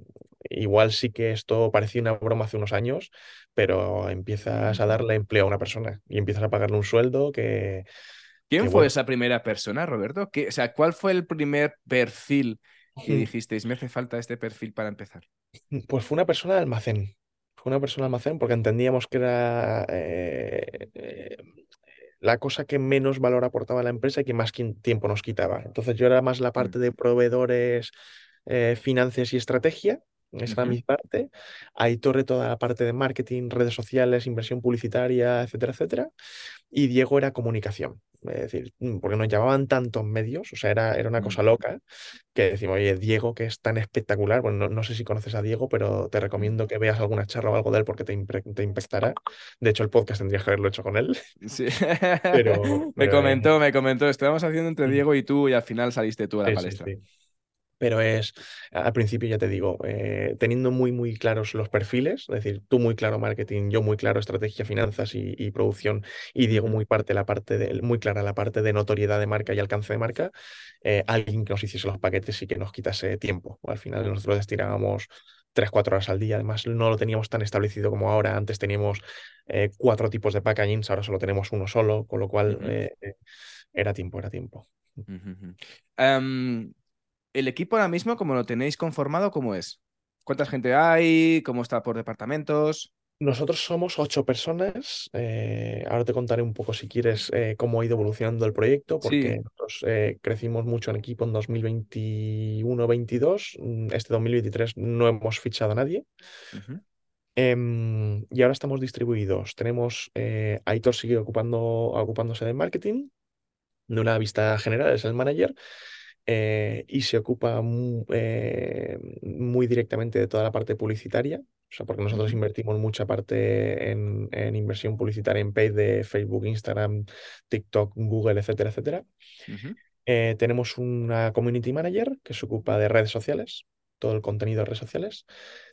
igual sí que esto parecía una broma hace unos años, pero empiezas a darle empleo a una persona y empiezas a pagarle un sueldo que, que ¿Quién fue bueno. esa primera persona, Roberto? ¿Qué- o sea, ¿cuál fue el primer perfil que dijisteis, me hace falta este perfil para empezar? Pues fue una persona de almacén. Fue una persona almacén porque entendíamos que era eh, eh, la cosa que menos valor aportaba a la empresa y que más tiempo nos quitaba. Entonces yo era más la Mm, parte de proveedores, eh, finanzas y estrategia Esa era Ujú, mi parte. Aitor toda la parte de marketing, redes sociales, inversión publicitaria, etcétera, etcétera. Y Diego era comunicación. Es decir, mm, porque nos llamaban tantos medios, o sea, era, era una cosa loca, que decimos, oye, Diego, que es tan espectacular, bueno, no, no sé si conoces a Diego, pero te mm. recomiendo que veas alguna charla o algo de él porque te, te impactará. De hecho, el podcast tendrías que haberlo hecho con él, Sí. pero, Me pero es... comentó, me comentó. Estábamos haciendo entre Diego y tú y al final saliste tú a la Sí, sí, palestra. sí. Pero es, al principio ya te digo, eh, teniendo muy, muy claros los perfiles, es decir, tú muy claro marketing, yo muy claro estrategia, finanzas y, y producción, y Diego muy, parte, la parte de, muy clara la parte de notoriedad de marca y alcance de marca, eh, alguien que nos hiciese los paquetes y que nos quitase tiempo. Al final nosotros destinábamos tres, cuatro horas al día, además no lo teníamos tan establecido como ahora, antes teníamos eh, cuatro tipos de packagings, ahora solo tenemos uno solo, con lo cual eh, era tiempo, era tiempo. Em, el equipo ahora mismo, como lo tenéis conformado, ¿cómo es? ¿Cuánta gente hay? ¿Cómo está por departamentos? Nosotros somos ocho personas. eh, ahora te contaré un poco, si quieres, eh, cómo ha ido evolucionando el proyecto, porque Sí. nosotros eh, crecimos mucho en equipo en 2021-22. Mm, Este 2023 no hemos fichado a nadie. Em, y ahora estamos distribuidos. Tenemos, Aitor sigue ocupando, ocupándose de marketing, de una vista general, es el manager eh, y se ocupa eh, muy directamente de toda la parte publicitaria. O sea, porque nosotros invertimos mucha parte en, en inversión publicitaria en paid de Facebook, Instagram, TikTok, Google, etcétera, etcétera. Eh, tenemos una community manager que se ocupa de redes sociales, todo el contenido de redes sociales.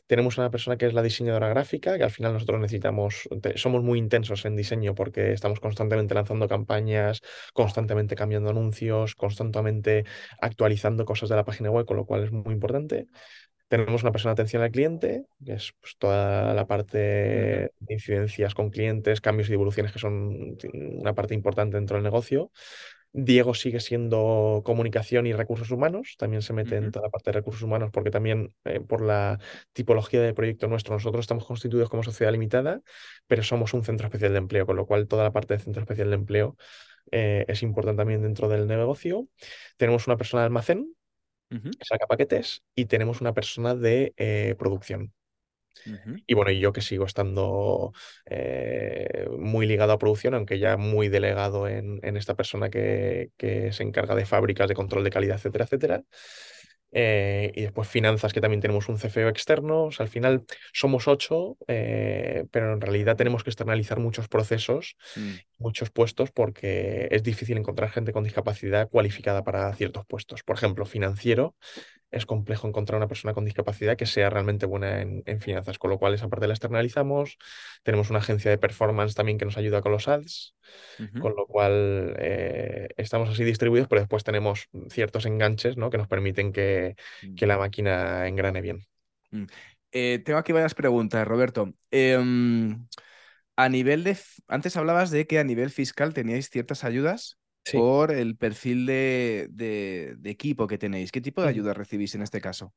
Tenemos una persona que es la diseñadora gráfica, que al final nosotros necesitamos, te- somos muy intensos en diseño porque estamos constantemente lanzando campañas, constantemente cambiando anuncios, constantemente actualizando cosas de la página web, con lo cual es muy importante. Tenemos una persona de atención al cliente, que es pues, toda la parte de incidencias con clientes, cambios y devoluciones que son una parte importante dentro del negocio. Diego sigue siendo comunicación y recursos humanos, también se mete en toda la parte de recursos humanos porque también eh, por la tipología de proyecto nuestro, nosotros estamos constituidos como sociedad limitada, pero somos un centro especial de empleo, con lo cual toda la parte de centro especial de empleo eh, es importante también dentro del negocio. Tenemos una persona de almacén ujú, que saca paquetes y tenemos una persona de eh, producción. Y bueno, y yo que sigo estando eh, muy ligado a producción, aunque ya muy delegado en, en esta persona que, que se encarga de fábricas, de control de calidad, etcétera, etcétera. Eh, y después finanzas, que también tenemos un CFO externo. O sea, al final somos ocho, eh, pero en realidad tenemos que externalizar muchos procesos, mm, muchos puestos, porque es difícil encontrar gente con discapacidad cualificada para ciertos puestos. Por ejemplo, financiero es complejo encontrar una persona con discapacidad que sea realmente buena en, en finanzas, con lo cual esa parte la externalizamos. Tenemos una agencia de performance también que nos ayuda con los ads, con lo cual eh, estamos así distribuidos, pero después tenemos ciertos enganches, ¿no? que nos permiten que, mm, que la máquina engrane bien. mm. Eh, tengo aquí varias preguntas, Roberto. Em, a nivel de... Antes hablabas de que a nivel fiscal teníais ciertas ayudas Sí. por el perfil de, de- de equipo que tenéis. ¿Qué tipo de ayudas recibís en este caso?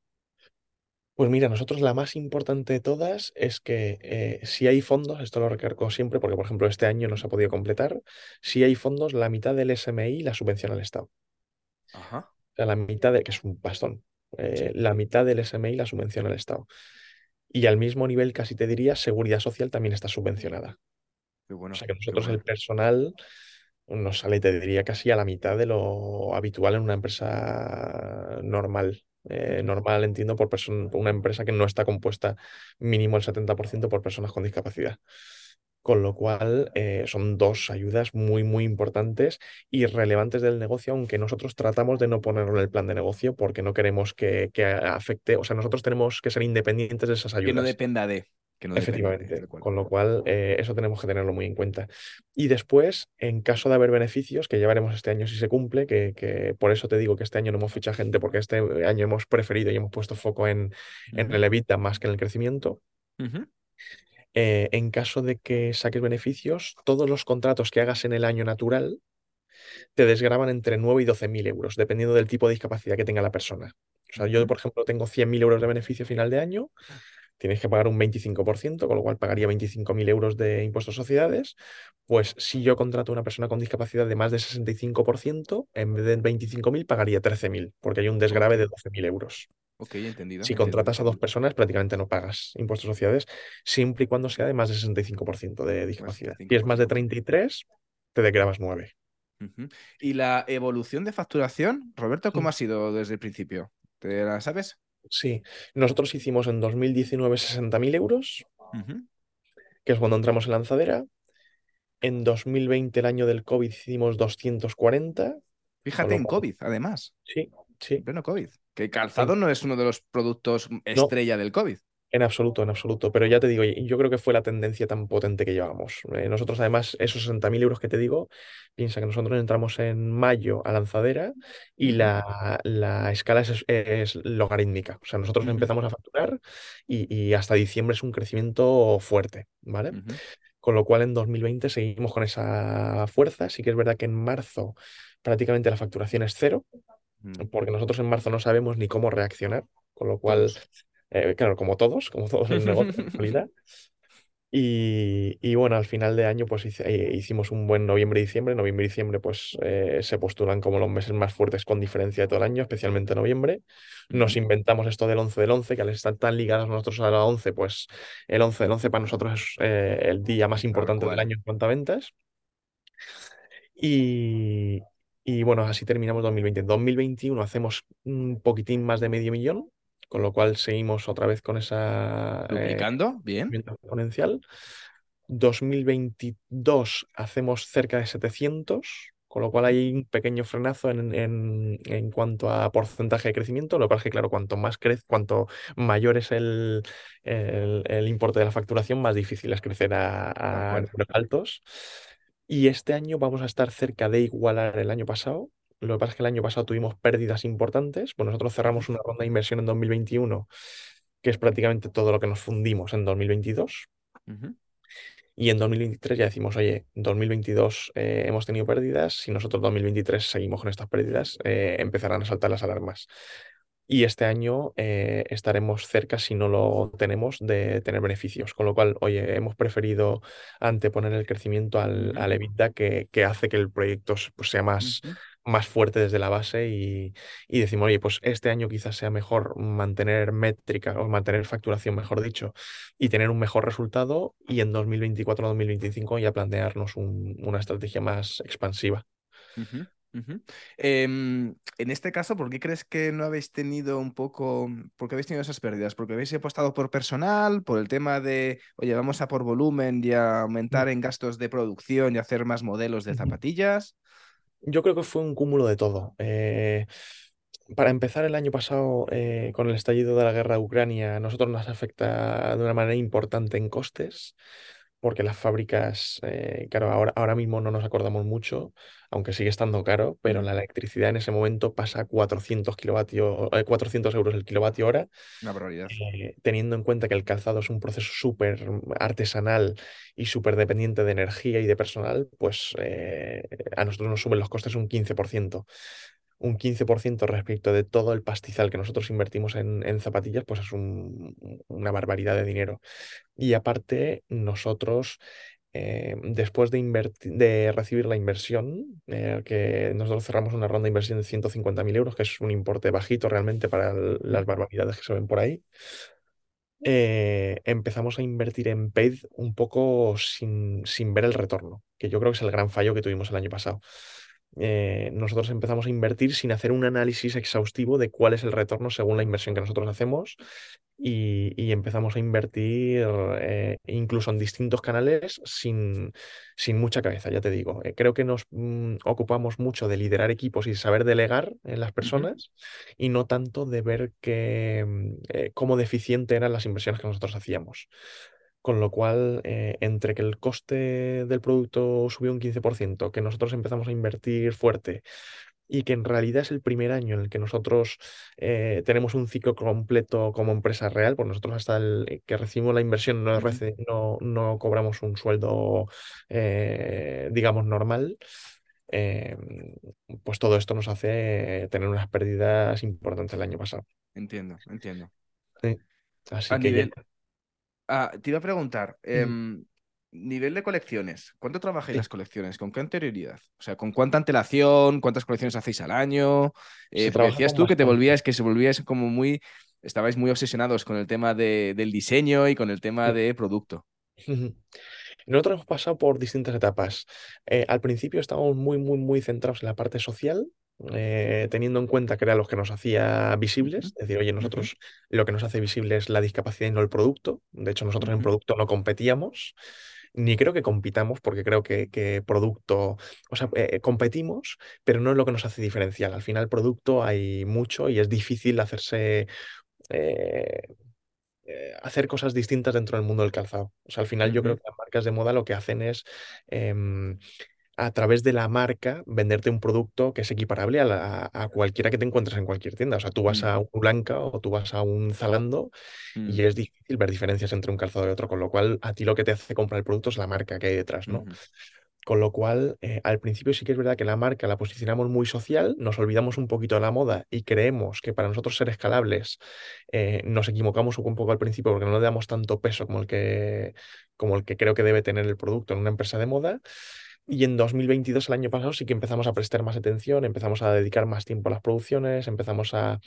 Pues mira, nosotros la más importante de todas es que eh, si hay fondos, esto lo recargo siempre porque por ejemplo este año no se ha podido completar, si hay fondos, la mitad del SMI la subvenciona el Estado. Ajá. O sea, la mitad de, que es un bastón, eh, Sí, la mitad del SMI la subvenciona el Estado. Y al mismo nivel, casi te diría, seguridad social también está subvencionada. qué O sea que nosotros el personal nos sale, te diría, casi a la mitad de lo habitual en una empresa normal. Eh, normal, entiendo, por por una empresa que no está compuesta mínimo el 70% por personas con discapacidad. Con lo cual, eh, son dos ayudas muy, muy importantes y relevantes del negocio, aunque nosotros tratamos de no ponerlo en el plan de negocio porque no queremos que, que afecte, o sea, nosotros tenemos que ser independientes de esas Que no ayudas. dependa de, que no Efectivamente, con lo cual eh, eso tenemos que tenerlo muy en cuenta. Y después, en caso de haber beneficios, que ya veremos este año si se cumple, que, que por eso te digo que este año no hemos fichado gente, porque este año hemos preferido y hemos puesto foco en, en Ujú, el EBITDA más que en el crecimiento. ujú. Eh, en caso de que saques beneficios, todos los contratos que hagas en el año natural te desgraban entre 9 y 12 mil euros, dependiendo del tipo de discapacidad que tenga la persona. O sea, yo, por ejemplo, tengo 100.000 euros de beneficio a final de año tienes que pagar un 25%, con lo cual pagaría 25.000 euros de impuestos a sociedades. Pues si yo contrato a una persona con discapacidad de más de 65%, en vez de 25.000 pagaría 13.000, porque hay un desgrave de 12.000 euros. Ok, entendido. Si contratas a dos personas, prácticamente no pagas impuestos a sociedades, siempre y cuando sea de más de 65% de discapacidad. Si es más de 65%. 33, te declaras 9. Ujú. ¿Y la evolución de facturación, Roberto, cómo Mm. ha sido desde el principio? ¿Te la sabes? Sí, nosotros hicimos en 2019 60.000 euros, Ujú. que es cuando entramos en lanzadera. En 2020, el año del COVID, hicimos 240. con Fíjate en cual- COVID, además, Sí, en sí. pleno COVID. Que el calzado no es uno de los productos estrella del COVID. En absoluto, en absoluto. Pero ya te digo, yo creo que fue la tendencia tan potente que llevamos. Eh, nosotros, además, esos 60.000 euros que te digo, piensa que nosotros entramos en mayo a lanzadera y la, la escala es, es logarítmica. O sea, nosotros empezamos a facturar y, y hasta diciembre es un crecimiento fuerte, ¿vale? Con lo cual en 2020 seguimos con esa fuerza. Sí que es verdad que en marzo prácticamente la facturación es cero. Porque nosotros en marzo no sabemos ni cómo reaccionar, con lo cual, eh, claro, como todos, como todos los negocios en realidad. Y, y bueno, al final de año pues eh, hicimos un buen noviembre y diciembre. Noviembre y diciembre pues eh, se postulan como los meses más fuertes con diferencia de todo el año, especialmente noviembre. Nos inventamos esto del 11 del 11, que al estar tan ligados nosotros a la 11, pues el 11 del 11 para nosotros es eh, el día más importante del año en cuanto a ventas. Y, y bueno, así terminamos 2020. En 2021 hacemos un poquitín más de medio millón, con lo cual seguimos otra vez con esa eh, Duplicando, bien. exponencial. 2022 hacemos cerca de 700, con lo cual hay un pequeño frenazo en, en- en cuanto a porcentaje de crecimiento. Lo pasa es que, claro, cuanto más crece, cuanto mayor es el, el- el importe de la facturación, más difícil es crecer a, Tal a cual. números altos. Y este año vamos a estar cerca de igualar el año pasado. Lo que pasa es que el año pasado tuvimos pérdidas importantes. Pues nosotros cerramos una ronda de inversión en 2021, que es prácticamente todo lo que nos fundimos en 2022. Ujú. Y en 2023 ya decimos, oye, en 2022 eh, hemos tenido pérdidas, si nosotros en 2023 seguimos con estas pérdidas, eh, empezarán a saltar las alarmas. Y este año eh, estaremos cerca, si no lo tenemos, de tener beneficios. Con lo cual, oye, hemos preferido anteponer el crecimiento al, al EBITDA que, que hace que el proyecto pues, sea más, más fuerte desde la base y, y decimos, oye, pues este año quizás sea mejor mantener métrica o mantener facturación, mejor dicho, y tener un mejor resultado y en 2024-2025 ya plantearnos un- una estrategia más expansiva. Em, en este caso, ¿por qué crees que no habéis tenido un poco, por qué habéis tenido esas pérdidas? ¿Porque habéis apostado por personal, por el tema de, oye, vamos a por volumen y a aumentar en gastos de producción y hacer más modelos de zapatillas? Yo creo que fue un cúmulo de todo. Eh, para empezar, el año pasado, eh, con el estallido de la guerra de Ucrania, a nosotros nos afecta de una manera importante en costes, porque las fábricas, eh, claro, ahora, ahora mismo no nos acordamos mucho, aunque sigue estando caro, pero la electricidad en ese momento pasa a 400 kilovatios, eh, 400 euros el kilovatio hora Una barbaridad. eh, teniendo en cuenta que el calzado es un proceso súper artesanal y súper dependiente de energía y de personal, pues eh, a nosotros nos suben los costes un 15%. Un 15% respecto de todo el pastizal que nosotros invertimos en, zapatillas, pues es un- una barbaridad de dinero. Y aparte, nosotros, eh, después de, recibir la inversión, eh, que nosotros cerramos una ronda de inversión de 150.000 euros, que es un importe bajito realmente para las barbaridades que se ven por ahí, eh, empezamos a invertir en paid un poco sin, sin ver el retorno, que yo creo que es el gran fallo que tuvimos el año pasado. Eh, nosotros empezamos a invertir sin hacer un análisis exhaustivo de cuál es el retorno según la inversión que nosotros hacemos y, y empezamos a invertir eh, incluso en distintos canales sin, sin mucha cabeza, ya te digo. Eh, creo que nos mm, ocupamos mucho de liderar equipos y saber delegar en las personas y no tanto de ver que, mm, eh, cómo deficiente eran las inversiones que nosotros hacíamos. Con lo cual, eh, entre que el coste del producto subió un 15%, que nosotros empezamos a invertir fuerte y que en realidad es el primer año en el que nosotros eh, tenemos un ciclo completo como empresa real, pues nosotros hasta el que recibimos la inversión no, no, no cobramos un sueldo, eh, digamos, normal. eh, pues todo esto nos hace tener unas pérdidas importantes el año pasado. Entiendo, entiendo. Sí. Así A que ya. Ah, te iba a preguntar, Mm. em, nivel de colecciones, ¿cuánto trabajáis Sí. las colecciones? ¿Con qué anterioridad? O sea, ¿con cuánta antelación? ¿Cuántas colecciones hacéis al año? Eh, decías tú que te volvías, que se volvías como muy estabais muy obsesionados con el tema de- del diseño y con el tema de producto. Nosotros hemos pasado por distintas etapas. Eh, al principio estábamos muy, muy, muy centrados en la parte social, eh, teniendo en cuenta que era lo que nos hacía visibles. Es decir, oye, nosotros lo que nos hace visible es la discapacidad y no el producto. De hecho, nosotros en producto no competíamos, ni creo que compitamos, porque creo que, que producto, o sea, eh, competimos, pero no es lo que nos hace diferencial. Al final, producto hay mucho y es difícil hacerse... eh, eh, hacer cosas distintas dentro del mundo del calzado. O sea, al final yo creo que las marcas de moda lo que hacen es em, a través de la marca venderte un producto que es equiparable a, la- a cualquiera que te encuentres en cualquier tienda. O sea, tú vas mm, a un Blanca o tú vas a un Zalando mm, y es difícil ver diferencias entre un calzado y otro, con lo cual a ti lo que te hace comprar el producto es la marca que hay detrás, ¿no? Con lo cual, eh, al principio sí que es verdad que la marca la posicionamos muy social, nos olvidamos un poquito de la moda y creemos que para nosotros ser escalables eh, nos equivocamos un poco al principio porque no le damos tanto peso como el que, como el que creo que debe tener el producto en una empresa de moda. Y en 2022, el año pasado, sí que empezamos a prestar más atención, empezamos a dedicar más tiempo a las producciones, empezamos a,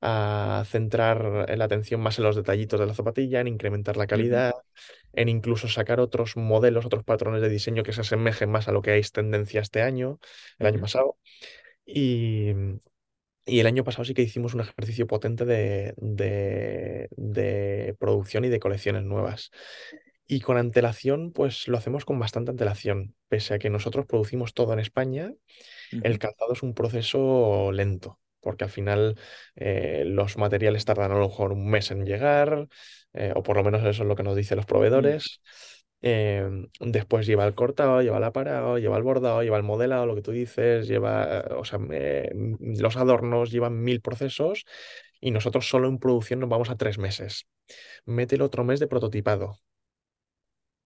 a centrar la atención más en los detallitos de la zapatilla, en incrementar la calidad, en incluso sacar otros modelos, otros patrones de diseño que se asemejen más a lo que hay tendencia este año, el año pasado. Y, y el año pasado sí que hicimos un ejercicio potente de, de, de producción y de colecciones nuevas. Y con antelación, pues lo hacemos con bastante antelación. Pese a que nosotros producimos todo en España, el calzado es un proceso lento, porque al final eh, los materiales tardan a lo mejor un mes en llegar, eh, o por lo menos eso es lo que nos dicen los proveedores. Eh, después lleva el cortado, lleva el aparado, lleva el bordado, lleva el modelado, lo que tú dices, lleva, o sea, eh, los adornos, llevan mil procesos y nosotros solo en producción nos vamos a tres meses. Mete el otro mes de prototipado.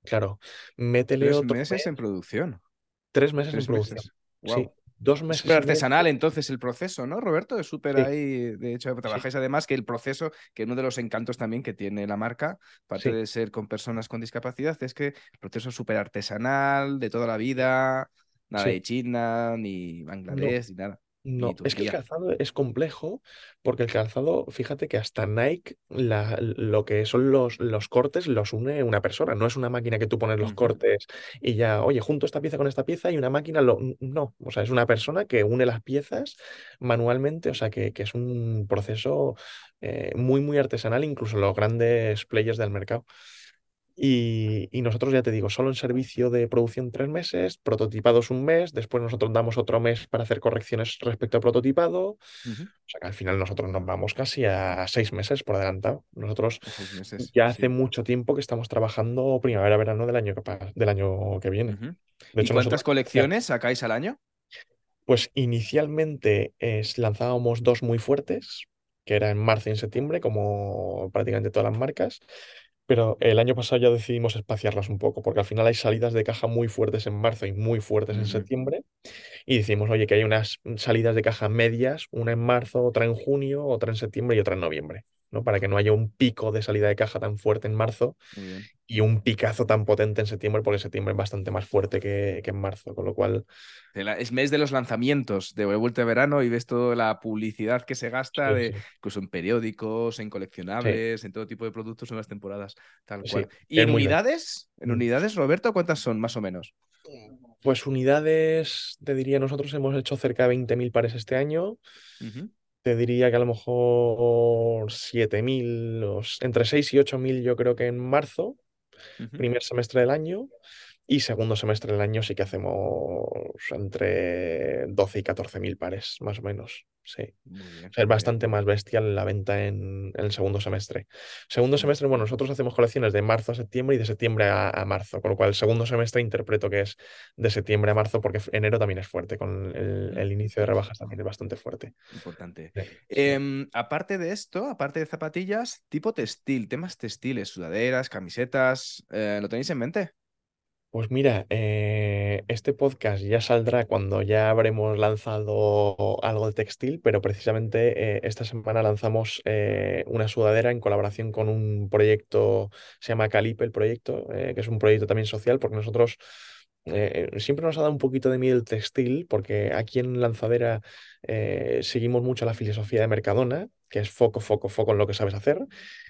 Claro, métele Tres otro meses en producción. tres meses en producción. meses. Sí, dos meses artesanal entonces el proceso, ¿no, Roberto? Es súper Sí, ahí, de hecho, sí, trabajáis además que el proceso, que uno de los encantos también que tiene la marca, aparte sí. de ser con personas con discapacidad, es que el proceso es súper artesanal, de toda la vida, nada de China, ni no, Bangladesh, ni nada, no. Es que el calzado es complejo porque el calzado, fíjate que hasta Nike, la- lo que son los, los cortes los une una persona. No es una máquina que tú pones los cortes y ya, oye, junto esta pieza con esta pieza y una máquina lo. No, o sea, es una persona que une las piezas manualmente, o sea, que, que es un proceso eh, muy, muy artesanal, incluso los grandes players del mercado. Y, y nosotros, ya te digo, solo en servicio de producción tres meses, prototipados un mes, después nosotros damos otro mes para hacer correcciones respecto al prototipado. O sea que al final nosotros nos vamos casi a seis meses por adelantado. Nosotros meses, ya hace sí. mucho tiempo que estamos trabajando primavera-verano del año que, del año que viene. Ujú. De ¿Y hecho, nosotros, cuántas colecciones sacáis al año? pues inicialmente es, lanzábamos dos muy fuertes, que era en marzo y en septiembre, como prácticamente todas las marcas. Pero el año pasado ya decidimos espaciarlas un poco, porque al final hay salidas de caja muy fuertes en marzo y muy fuertes en septiembre. Y decimos, oye, que hay unas salidas de caja medias, una en marzo, otra en junio, otra en septiembre y otra en noviembre, ¿no? Para que no haya un pico de salida de caja tan fuerte en marzo y un picazo tan potente en septiembre, porque septiembre es bastante más fuerte que, que en marzo. Con lo cual, Es mes de los lanzamientos de vuelta de verano y ves toda la publicidad que se gasta sí, de sí, incluso en periódicos, en sí, coleccionables, en todo tipo de productos en las temporadas, tal cual. ¿Y en unidades? ¿En unidades, Roberto, cuántas son más o menos? Pues unidades, te diría, nosotros hemos hecho cerca de 20.000 pares este año. Te diría que a lo mejor 7.000, o s- entre 6 y 8.000 yo creo que en marzo, ujú. primer semestre del año, y segundo semestre del año sí que hacemos entre 12 y 14.000 pares, más o menos. Sí. Muy bien, O sea, es bien. bastante más bestial la venta en, en el segundo semestre. Segundo semestre, bueno, nosotros hacemos colecciones de marzo a septiembre y de septiembre a, a marzo, con lo cual el segundo semestre interpreto que es de septiembre a marzo porque enero también es fuerte, con el, el inicio de rebajas también es bastante fuerte. Importante. Sí, sí. Em, aparte de esto, aparte de zapatillas, tipo textil, temas textiles, sudaderas, camisetas, eh, ¿lo tenéis en mente? Pues mira, eh, este podcast ya saldrá cuando ya habremos lanzado algo de textil, pero precisamente eh, esta semana lanzamos eh, una sudadera en colaboración con un proyecto, se llama Calipe el proyecto, que es un proyecto también social, porque nosotros siempre nos ha dado un poquito de miedo el textil, porque aquí en Lanzadera eh, seguimos mucho la filosofía de Mercadona que es foco, foco, foco en lo que sabes hacer.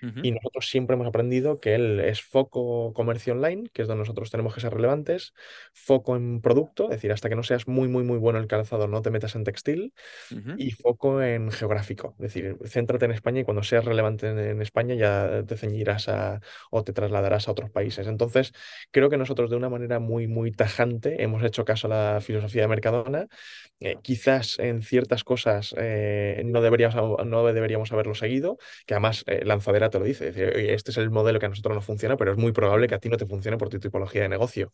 Ujú, Y nosotros siempre hemos aprendido que él es foco comercio online, que es donde nosotros tenemos que ser relevantes, foco en producto, es decir, hasta que no seas muy, muy, muy bueno en el calzado, no te metas en textil, ujú, y foco en geográfico, es decir, céntrate en España y cuando seas relevante en, en España ya te ceñirás a, o te trasladarás a otros países. Entonces, creo que nosotros de una manera muy, muy tajante hemos hecho caso a la filosofía de Mercadona. Eh, quizás en ciertas cosas eh, no, deberíamos, no deberíamos haberlo seguido, que además eh, Lanzadera te lo dice, es decir, "Oye, este es el modelo que a nosotros nos funciona, pero es muy probable que a ti no te funcione por tu tipología de negocio.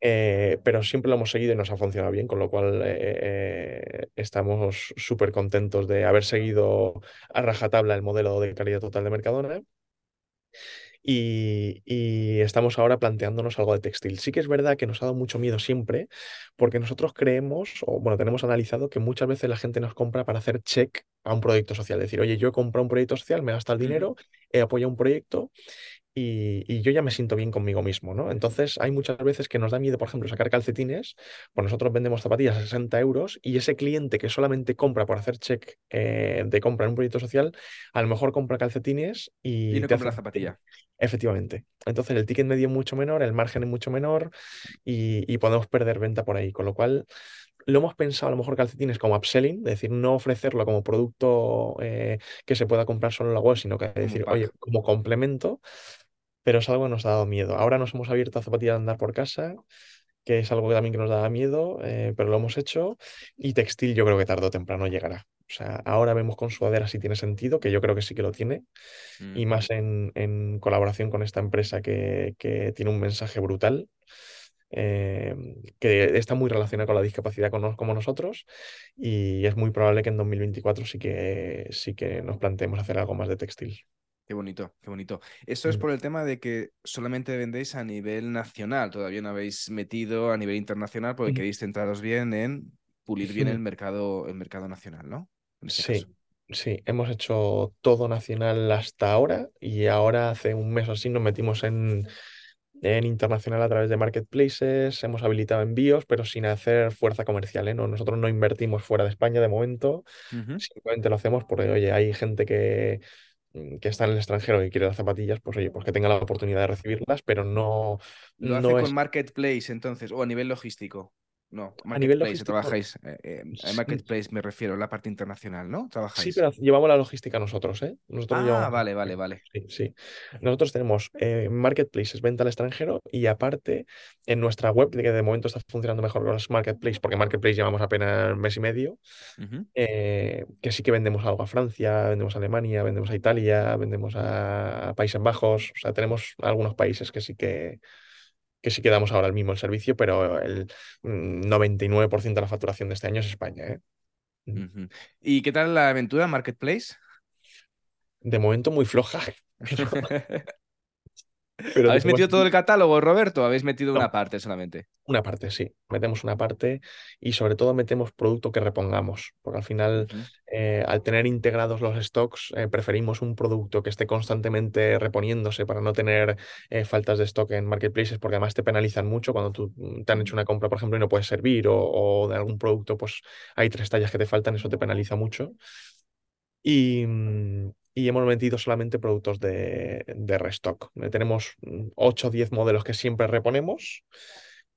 Eh, pero siempre lo hemos seguido y nos ha funcionado bien, con lo cual eh, eh, estamos súper contentos de haber seguido a rajatabla el modelo de calidad total de Mercadona y, y estamos ahora planteándonos algo de textil. Sí que es verdad que nos ha dado mucho miedo siempre, porque nosotros creemos, o bueno, tenemos analizado que muchas veces la gente nos compra para hacer check a un proyecto social. Es decir, oye, yo he comprado un proyecto social, me he gastado el dinero, he apoyado un proyecto y, y yo ya me siento bien conmigo mismo, ¿no? Entonces hay muchas veces que nos da miedo, por ejemplo, sacar calcetines, pues nosotros vendemos zapatillas a 60 euros y ese cliente que solamente compra por hacer check eh, de compra en un proyecto social, a lo mejor compra calcetines Y y no te compra hace... la zapatilla. Efectivamente. Entonces el ticket medio es mucho menor, el margen es mucho menor y, y podemos perder venta por ahí. Con lo cual lo hemos pensado a lo mejor calcetines como upselling, es decir, no ofrecerlo como producto eh, que se pueda comprar solo en la web, sino que decir, oye, como complemento pero es algo que nos ha dado miedo. Ahora nos hemos abierto a zapatillas de andar por casa, que es algo que también que nos daba miedo, eh, pero lo hemos hecho. Y textil yo creo que tarde o temprano llegará. O sea, ahora vemos con sudadera si tiene sentido, que yo creo que sí que lo tiene, y Ujú. más en, en colaboración con esta empresa que, que tiene un mensaje brutal. eh, que está muy relacionada con la discapacidad con como nosotros y es muy probable que en 2024 sí que, sí que nos planteemos hacer algo más de textil. Qué bonito, qué bonito. Eso es por el tema de que solamente vendéis a nivel nacional, todavía no habéis metido a nivel internacional porque queréis centraros bien en pulir bien el mercado, el mercado nacional, ¿no? Caso. Sí, sí, hemos hecho todo nacional hasta ahora y ahora hace un mes o así nos metimos en, en internacional a través de marketplaces, hemos habilitado envíos, pero sin hacer fuerza comercial, ¿eh? No, nosotros no invertimos fuera de España de momento, simplemente lo hacemos porque, oye, hay gente que, que está en el extranjero y quiere las zapatillas, pues oye, pues que tenga la oportunidad de recibirlas, pero no, Lo hace no con es Marketplace entonces, o a nivel logístico. No, a nivel logístico. trabajáis. eh, eh, en Sí, Marketplace me refiero, la parte internacional, ¿no? Sí, Trabajáis. pero llevamos la logística nosotros, ¿eh? Nosotros Ah, llevamos vale, vale, vale. Sí, sí. Nosotros tenemos eh, marketplaces, venta al extranjero, y aparte en nuestra web, que de momento está funcionando mejor con los marketplaces, porque marketplace llevamos apenas un mes y medio, eh, que sí que vendemos algo a Francia, vendemos a Alemania, vendemos a Italia, vendemos a Países Bajos, o sea, tenemos algunos países que sí que, que sí que damos ahora mismo el servicio, pero el mm, 99% de la facturación de este año es España, ¿eh? Mm. ¿Y qué tal la aventura Marketplace? De momento muy floja, pero, pero ¿Habéis metido todo el catálogo, Roberto? ¿O ¿Habéis metido una parte solamente? una parte, sí. Metemos una parte y sobre todo metemos producto que repongamos, porque al final, eh, al tener integrados los stocks, eh, preferimos un producto que esté constantemente reponiéndose para no tener eh, faltas de stock en marketplaces, porque además te penalizan mucho cuando tú mm, te han hecho una compra, por ejemplo, y no puedes servir, o, o de algún producto, pues hay tres tallas que te faltan, eso te penaliza mucho. Y, mm, y hemos metido solamente productos de, de restock. Eh, Tenemos mm, 8 o 10 modelos que siempre reponemos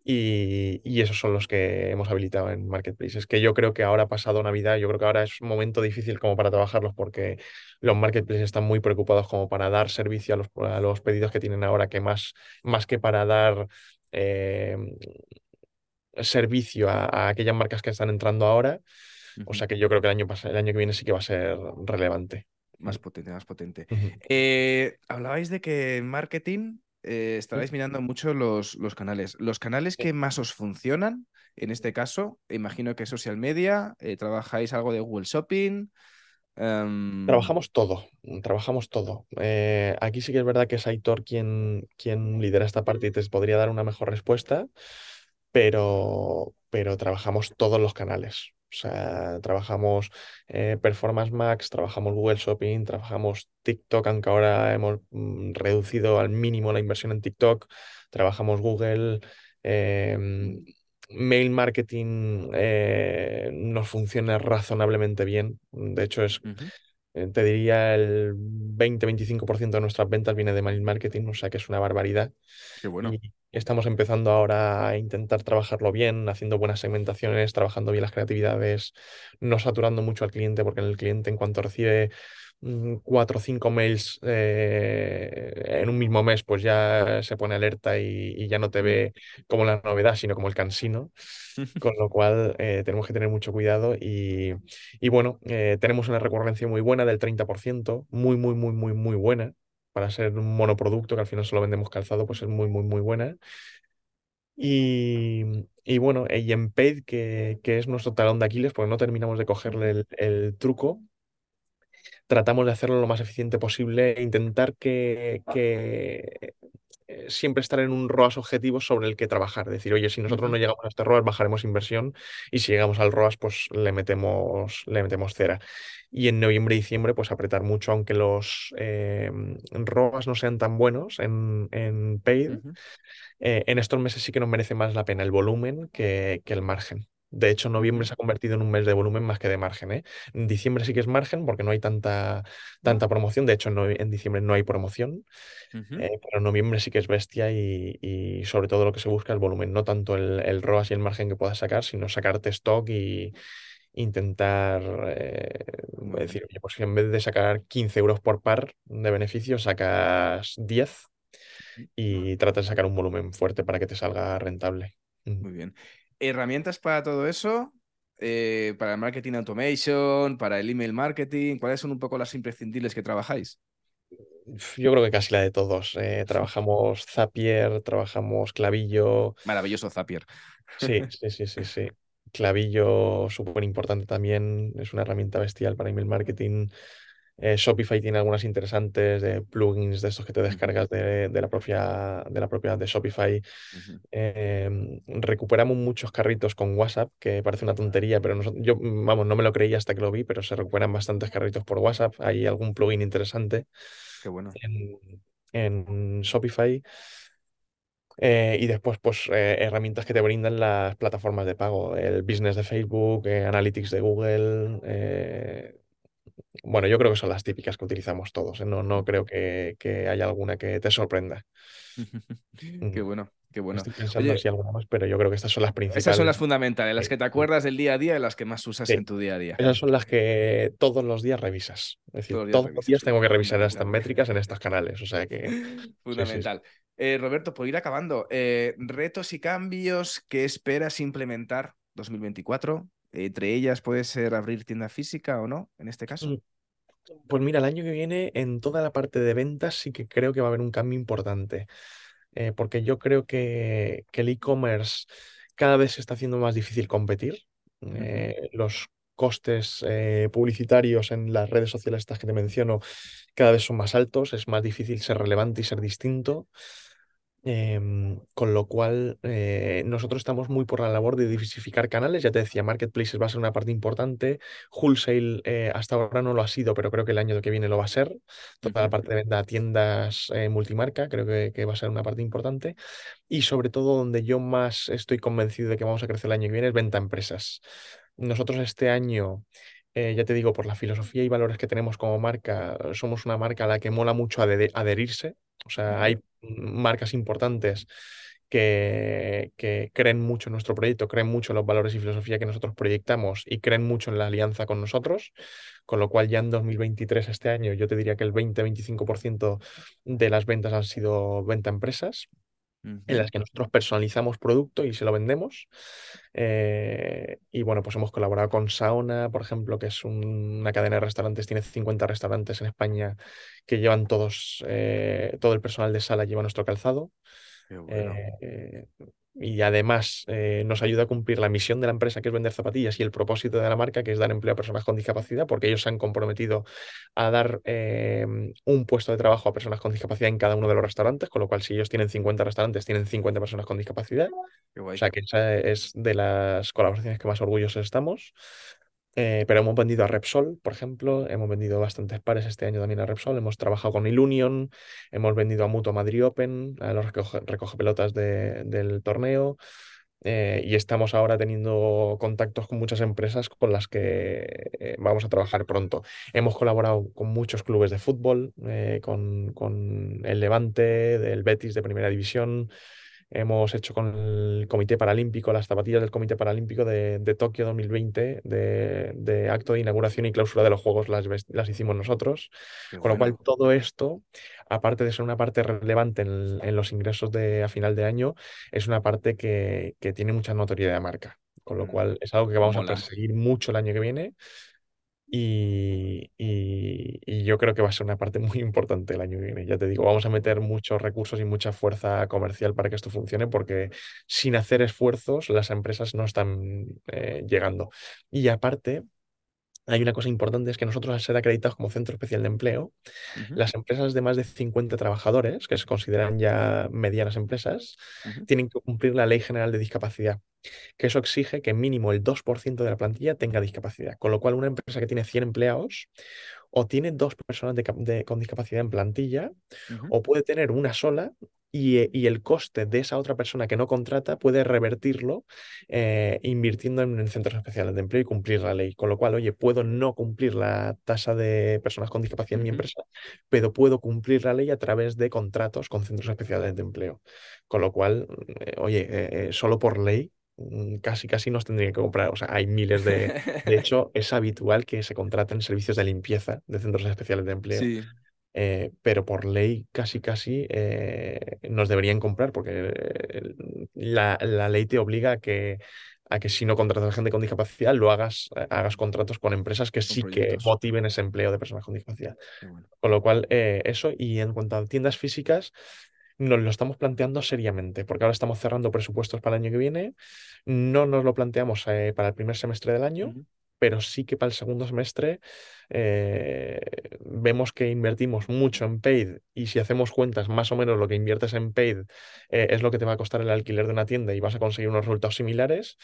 y, y esos son los que hemos habilitado en marketplaces. Que yo creo que ahora, pasado Navidad, yo creo que ahora es un momento difícil como para trabajarlos porque los marketplaces están muy preocupados como para dar servicio a los, a los pedidos que tienen ahora, que más, más que para dar eh, servicio a, a aquellas marcas que están entrando ahora. O sea que yo creo que el año, el año que viene sí que va a ser relevante. Más potente, más potente. Eh, hablabais de que en marketing eh, estaréis mirando mucho los, los canales. ¿Los canales que más os funcionan, en este caso, imagino que social media, eh, trabajáis algo de Google Shopping. em, Trabajamos todo, trabajamos todo. Eh, aquí sí que es verdad que es Aitor quien, quien lidera esta parte y te podría dar una mejor respuesta, pero, pero trabajamos todos los canales. O sea, trabajamos eh, Performance Max, trabajamos Google Shopping, trabajamos TikTok, aunque ahora hemos mm, reducido al mínimo la inversión en TikTok, trabajamos Google, em, mail marketing eh, nos funciona razonablemente bien. De hecho, es eh, te diría el 20-25% de nuestras ventas viene de mail marketing, o sea que es una barbaridad. Qué bueno. Y estamos empezando ahora a intentar trabajarlo bien, haciendo buenas segmentaciones, trabajando bien las creatividades, no saturando mucho al cliente, porque el cliente en cuanto recibe mm, cuatro o cinco mails eh, en un mismo mes, pues ya se pone alerta y, y ya no te ve como la novedad, sino como el cansino. Con lo cual eh, tenemos que tener mucho cuidado y, y bueno, eh, tenemos una recurrencia muy buena del 30%, muy, muy, muy, muy, muy buena. Para ser un monoproducto que al final solo vendemos calzado, pues es muy, muy, muy buena. Y, y bueno, y en paid, que, que es nuestro talón de Aquiles, porque no terminamos de cogerle el, el truco, tratamos de hacerlo lo más eficiente posible e intentar que, que eh, siempre estar en un ROAS objetivo sobre el que trabajar. Decir, oye, si nosotros no llegamos a este ROAS, bajaremos inversión y si llegamos al ROAS, pues le metemos, le metemos cera. Y en noviembre y diciembre, pues apretar mucho, aunque los eh, ROAS no sean tan buenos en, en paid, eh, en estos meses sí que nos merece más la pena el volumen que, que el margen. De hecho, noviembre se ha convertido en un mes de volumen más que de margen, ¿eh? En diciembre sí que es margen porque no hay tanta, tanta promoción. De hecho, no- en diciembre no hay promoción. Eh, pero en noviembre sí que es bestia y, y sobre todo lo que se busca es volumen, no tanto el, el ROAS y el margen que puedas sacar, sino sacarte stock y intentar eh, decir, oye, pues si en vez de sacar 15 euros por par de beneficio, sacas 10 Ujú, y tratas de sacar un volumen fuerte para que te salga rentable. Muy bien. ¿Herramientas para todo eso? Eh, para el marketing automation, para el email marketing, ¿cuáles son un poco las imprescindibles que trabajáis? Yo creo que casi la de todos. eh, trabajamos Zapier, trabajamos Clavillo, Maravilloso Zapier. Sí, sí, sí, sí, sí. Clavillo, súper importante también, es una herramienta bestial para email marketing. Eh, Shopify tiene algunas interesantes de plugins de estos que te descargas de, de la propia, de la propia de Shopify. Em, recuperamos muchos carritos con WhatsApp, que parece una tontería, pero nosotros, yo, vamos, no me lo creía hasta que lo vi, pero se recuperan bastantes carritos por WhatsApp. Hay algún plugin interesante Qué bueno. en, en Shopify. Eh, y después, pues, eh, herramientas que te brindan las plataformas de pago, el business de Facebook, eh, Analytics de Google. Bueno, yo creo que son las típicas que utilizamos todos. ¿eh? No, no creo que, que haya alguna que te sorprenda. Qué Ujú. bueno, qué bueno. Estoy pensando Oye, si hay alguna más, pero yo creo que estas son las esas son principales. las fundamentales, las que te acuerdas del día a día y las que más usas sí. en tu día a día. Esas son las que todos los días revisas. Es decir, Todos los días los tengo que revisar estas métricas en estos canales. O sea que, sí, sí, sí. Fundamental. Eh, Roberto, por ir acabando, eh, retos y cambios que esperas implementar 2024. Entre ellas puede ser abrir tienda física o no, en este caso. Mm, Pues mira, el año que viene en toda la parte de ventas sí que creo que va a haber un cambio importante. eh, porque yo creo que, que el e-commerce cada vez se está haciendo más difícil competir. Eh, los costes eh, publicitarios en las redes sociales estas que te menciono cada vez son más altos, es más difícil ser relevante y ser distinto. Em, con lo cual, eh, nosotros estamos muy por la labor de diversificar canales. Ya te decía, Marketplaces va a ser una parte importante. Wholesale eh, hasta ahora no lo ha sido, pero creo que el año que viene lo va a ser. Toda la parte de venta a tiendas eh, multimarca creo que, que va a ser una parte importante. Y sobre todo, donde yo más estoy convencido de que vamos a crecer el año que viene es venta a empresas. Nosotros este año, eh, ya te digo, por la filosofía y valores que tenemos como marca, somos una marca a la que mola mucho adhe- adherirse. O sea, hay marcas importantes que, que creen mucho en nuestro proyecto, creen mucho en los valores y filosofía que nosotros proyectamos y creen mucho en la alianza con nosotros, con lo cual ya en 2023, este año, yo te diría que el 20-25% de las ventas han sido venta a empresas en las que nosotros personalizamos producto y se lo vendemos. Eh, y bueno, pues hemos colaborado con Sauna, por ejemplo, que es un- una cadena de restaurantes, tiene 50 restaurantes en España que llevan todos, eh, todo el personal de sala lleva nuestro calzado. Qué bueno. Eh, y además eh, nos ayuda a cumplir la misión de la empresa, que es vender zapatillas, y el propósito de la marca, que es dar empleo a personas con discapacidad, porque ellos se han comprometido a dar eh, un puesto de trabajo a personas con discapacidad en cada uno de los restaurantes, con lo cual si ellos tienen 50 restaurantes, tienen 50 personas con discapacidad. O sea que esa es de las colaboraciones que más orgullosos estamos. Eh, pero hemos vendido a Repsol, por ejemplo, hemos vendido bastantes pares este año también a Repsol, hemos trabajado con Ilunion, hemos vendido a Mutua Madrid Open, a los recoge, recoge pelotas de- del torneo. eh, y estamos ahora teniendo contactos con muchas empresas con las que eh, vamos a trabajar pronto. Hemos colaborado con muchos clubes de fútbol, eh, con, con el Levante, del Betis de Primera División, Hemos hecho con el Comité Paralímpico, las zapatillas del Comité Paralímpico de, Tokio 2020, de, acto de inauguración y clausura de los Juegos, las, las hicimos nosotros. con lo cual, todo esto, aparte de ser una parte relevante en, los ingresos de, a final de año, es una parte que, tiene mucha notoriedad de marca. Con lo mm. cual, es algo que vamos a perseguir mucho el año que viene y, yo creo que va a ser una parte muy importante el año que viene. Ya te digo, vamos a meter muchos recursos y mucha fuerza comercial para que esto funcione, porque sin hacer esfuerzos las empresas no están eh, llegando. Y aparte, hay una cosa importante, es que nosotros al ser acreditados como centro especial de empleo, las empresas de más de 50 trabajadores, que se consideran ya medianas empresas, tienen que cumplir la Ley General de Discapacidad, que eso exige que mínimo el 2% de la plantilla tenga discapacidad, con lo cual una empresa que tiene 100 empleados o tiene dos personas con discapacidad en plantilla, o puede tener una sola eh, y, el coste de esa otra persona que no contrata puede revertirlo eh, invirtiendo en, centros especiales de empleo y cumplir la ley. Con lo cual, oye, puedo no cumplir la tasa de personas con discapacidad en mi empresa, pero puedo cumplir la ley a través de contratos con centros especiales de empleo. Con lo cual, eh, oye, solo por ley casi casi nos tendrían que comprar. O sea, hay miles de. De hecho, es habitual que se contraten servicios de limpieza de centros especiales de empleo. Sí. Eh, pero por ley casi casi eh, nos deberían comprar porque eh, la, ley te obliga a que, a que si no contratas a gente con discapacidad lo hagas, hagas contratos con empresas que sí que motiven ese empleo de personas con discapacidad. Con lo cual, eso y en cuanto a tiendas físicas, nos lo estamos planteando seriamente, porque ahora estamos cerrando presupuestos para el año que viene, no nos lo planteamos para el primer semestre del año, pero sí que para el segundo semestre eh, vemos que invertimos mucho en paid y si hacemos cuentas más o menos lo que inviertes en paid eh, es lo que te va a costar el alquiler de una tienda y vas a conseguir unos resultados similares.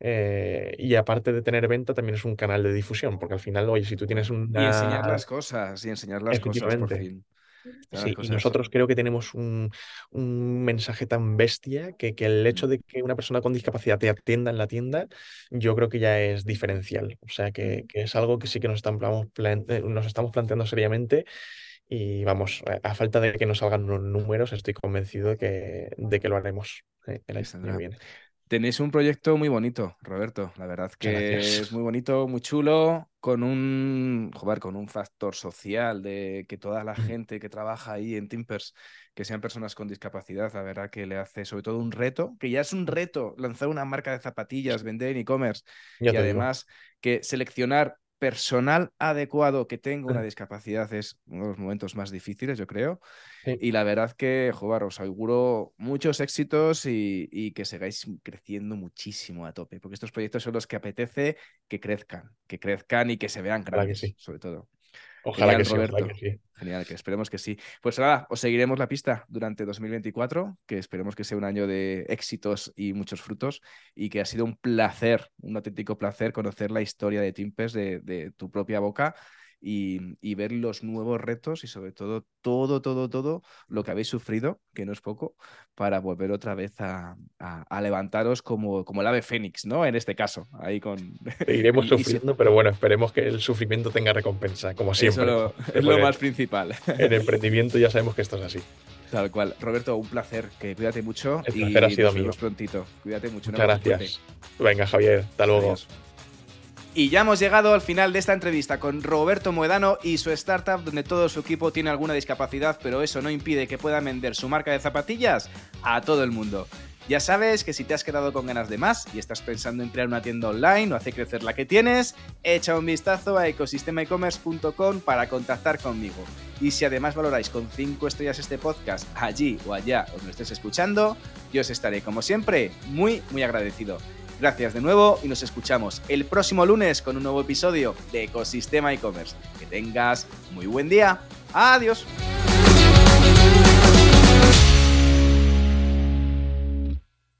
Eh, y aparte de tener venta, también es un canal de difusión, porque al final, oye, si tú tienes una... Y enseñar las cosas, y enseñar las cosas por fin. Sí, y nosotros creo que tenemos un, mensaje tan bestia que, el hecho de que una persona con discapacidad te atienda en la tienda, yo creo que ya es diferencial. O sea, que, es algo que sí que nos estamos, eh, nos estamos planteando seriamente. Y vamos, a falta de que nos salgan unos números, estoy convencido de que, de que lo haremos eh, el año que viene. Tenéis un proyecto muy bonito, Roberto. La verdad que es muy bonito, muy chulo, con un, joder, con un factor social de que toda la gente que trabaja ahí en Timpers, que sean personas con discapacidad, la verdad que le hace sobre todo un reto, que ya es un reto lanzar una marca de zapatillas, vender en e-commerce y además que seleccionar personal adecuado que tenga una discapacidad es uno de los momentos más difíciles, yo creo. Y la verdad que, joder, os auguro muchos éxitos y, que sigáis creciendo muchísimo a tope, porque estos proyectos son los que apetece que crezcan, que crezcan y que se vean grandes, sobre todo. Ojalá, que sí, ojalá que sí. Genial, que esperemos que sí. Pues nada, os seguiremos la pista durante 2024, que esperemos que sea un año de éxitos y muchos frutos, y que ha sido un placer, un auténtico placer conocer la historia de Timpes de, de tu propia boca y, ver los nuevos retos y sobre todo todo, todo, todo lo que habéis sufrido, que no es poco, para volver otra vez a, levantaros como, como el ave fénix, ¿no? En este caso, ahí con... Seguiremos sufriendo, pero bueno, esperemos que el sufrimiento tenga recompensa, como siempre. Eso es lo más principal. En emprendimiento ya sabemos que esto es así. Tal cual. Roberto, un placer. Que cuídate mucho. El placer ha sido mío. prontito. Cuídate mucho. Muchas gracias. Venga, Javier. Hasta luego. Y ya hemos llegado al final de esta entrevista con Roberto Moedano y su startup donde todo su equipo tiene alguna discapacidad, pero eso no impide que puedan vender su marca de zapatillas a todo el mundo. Ya sabes que si te has quedado con ganas de más y estás pensando en crear una tienda online o hacer crecer la que tienes, echa un vistazo a ecosistemaecommerce.com para contactar conmigo. Y si además valoráis con 5 estrellas este podcast allí o allá donde estés escuchando, yo os estaré como siempre muy muy agradecido. Gracias de nuevo y nos escuchamos el próximo lunes con un nuevo episodio de Ecosistema e-commerce. Que tengas muy buen día. Adiós.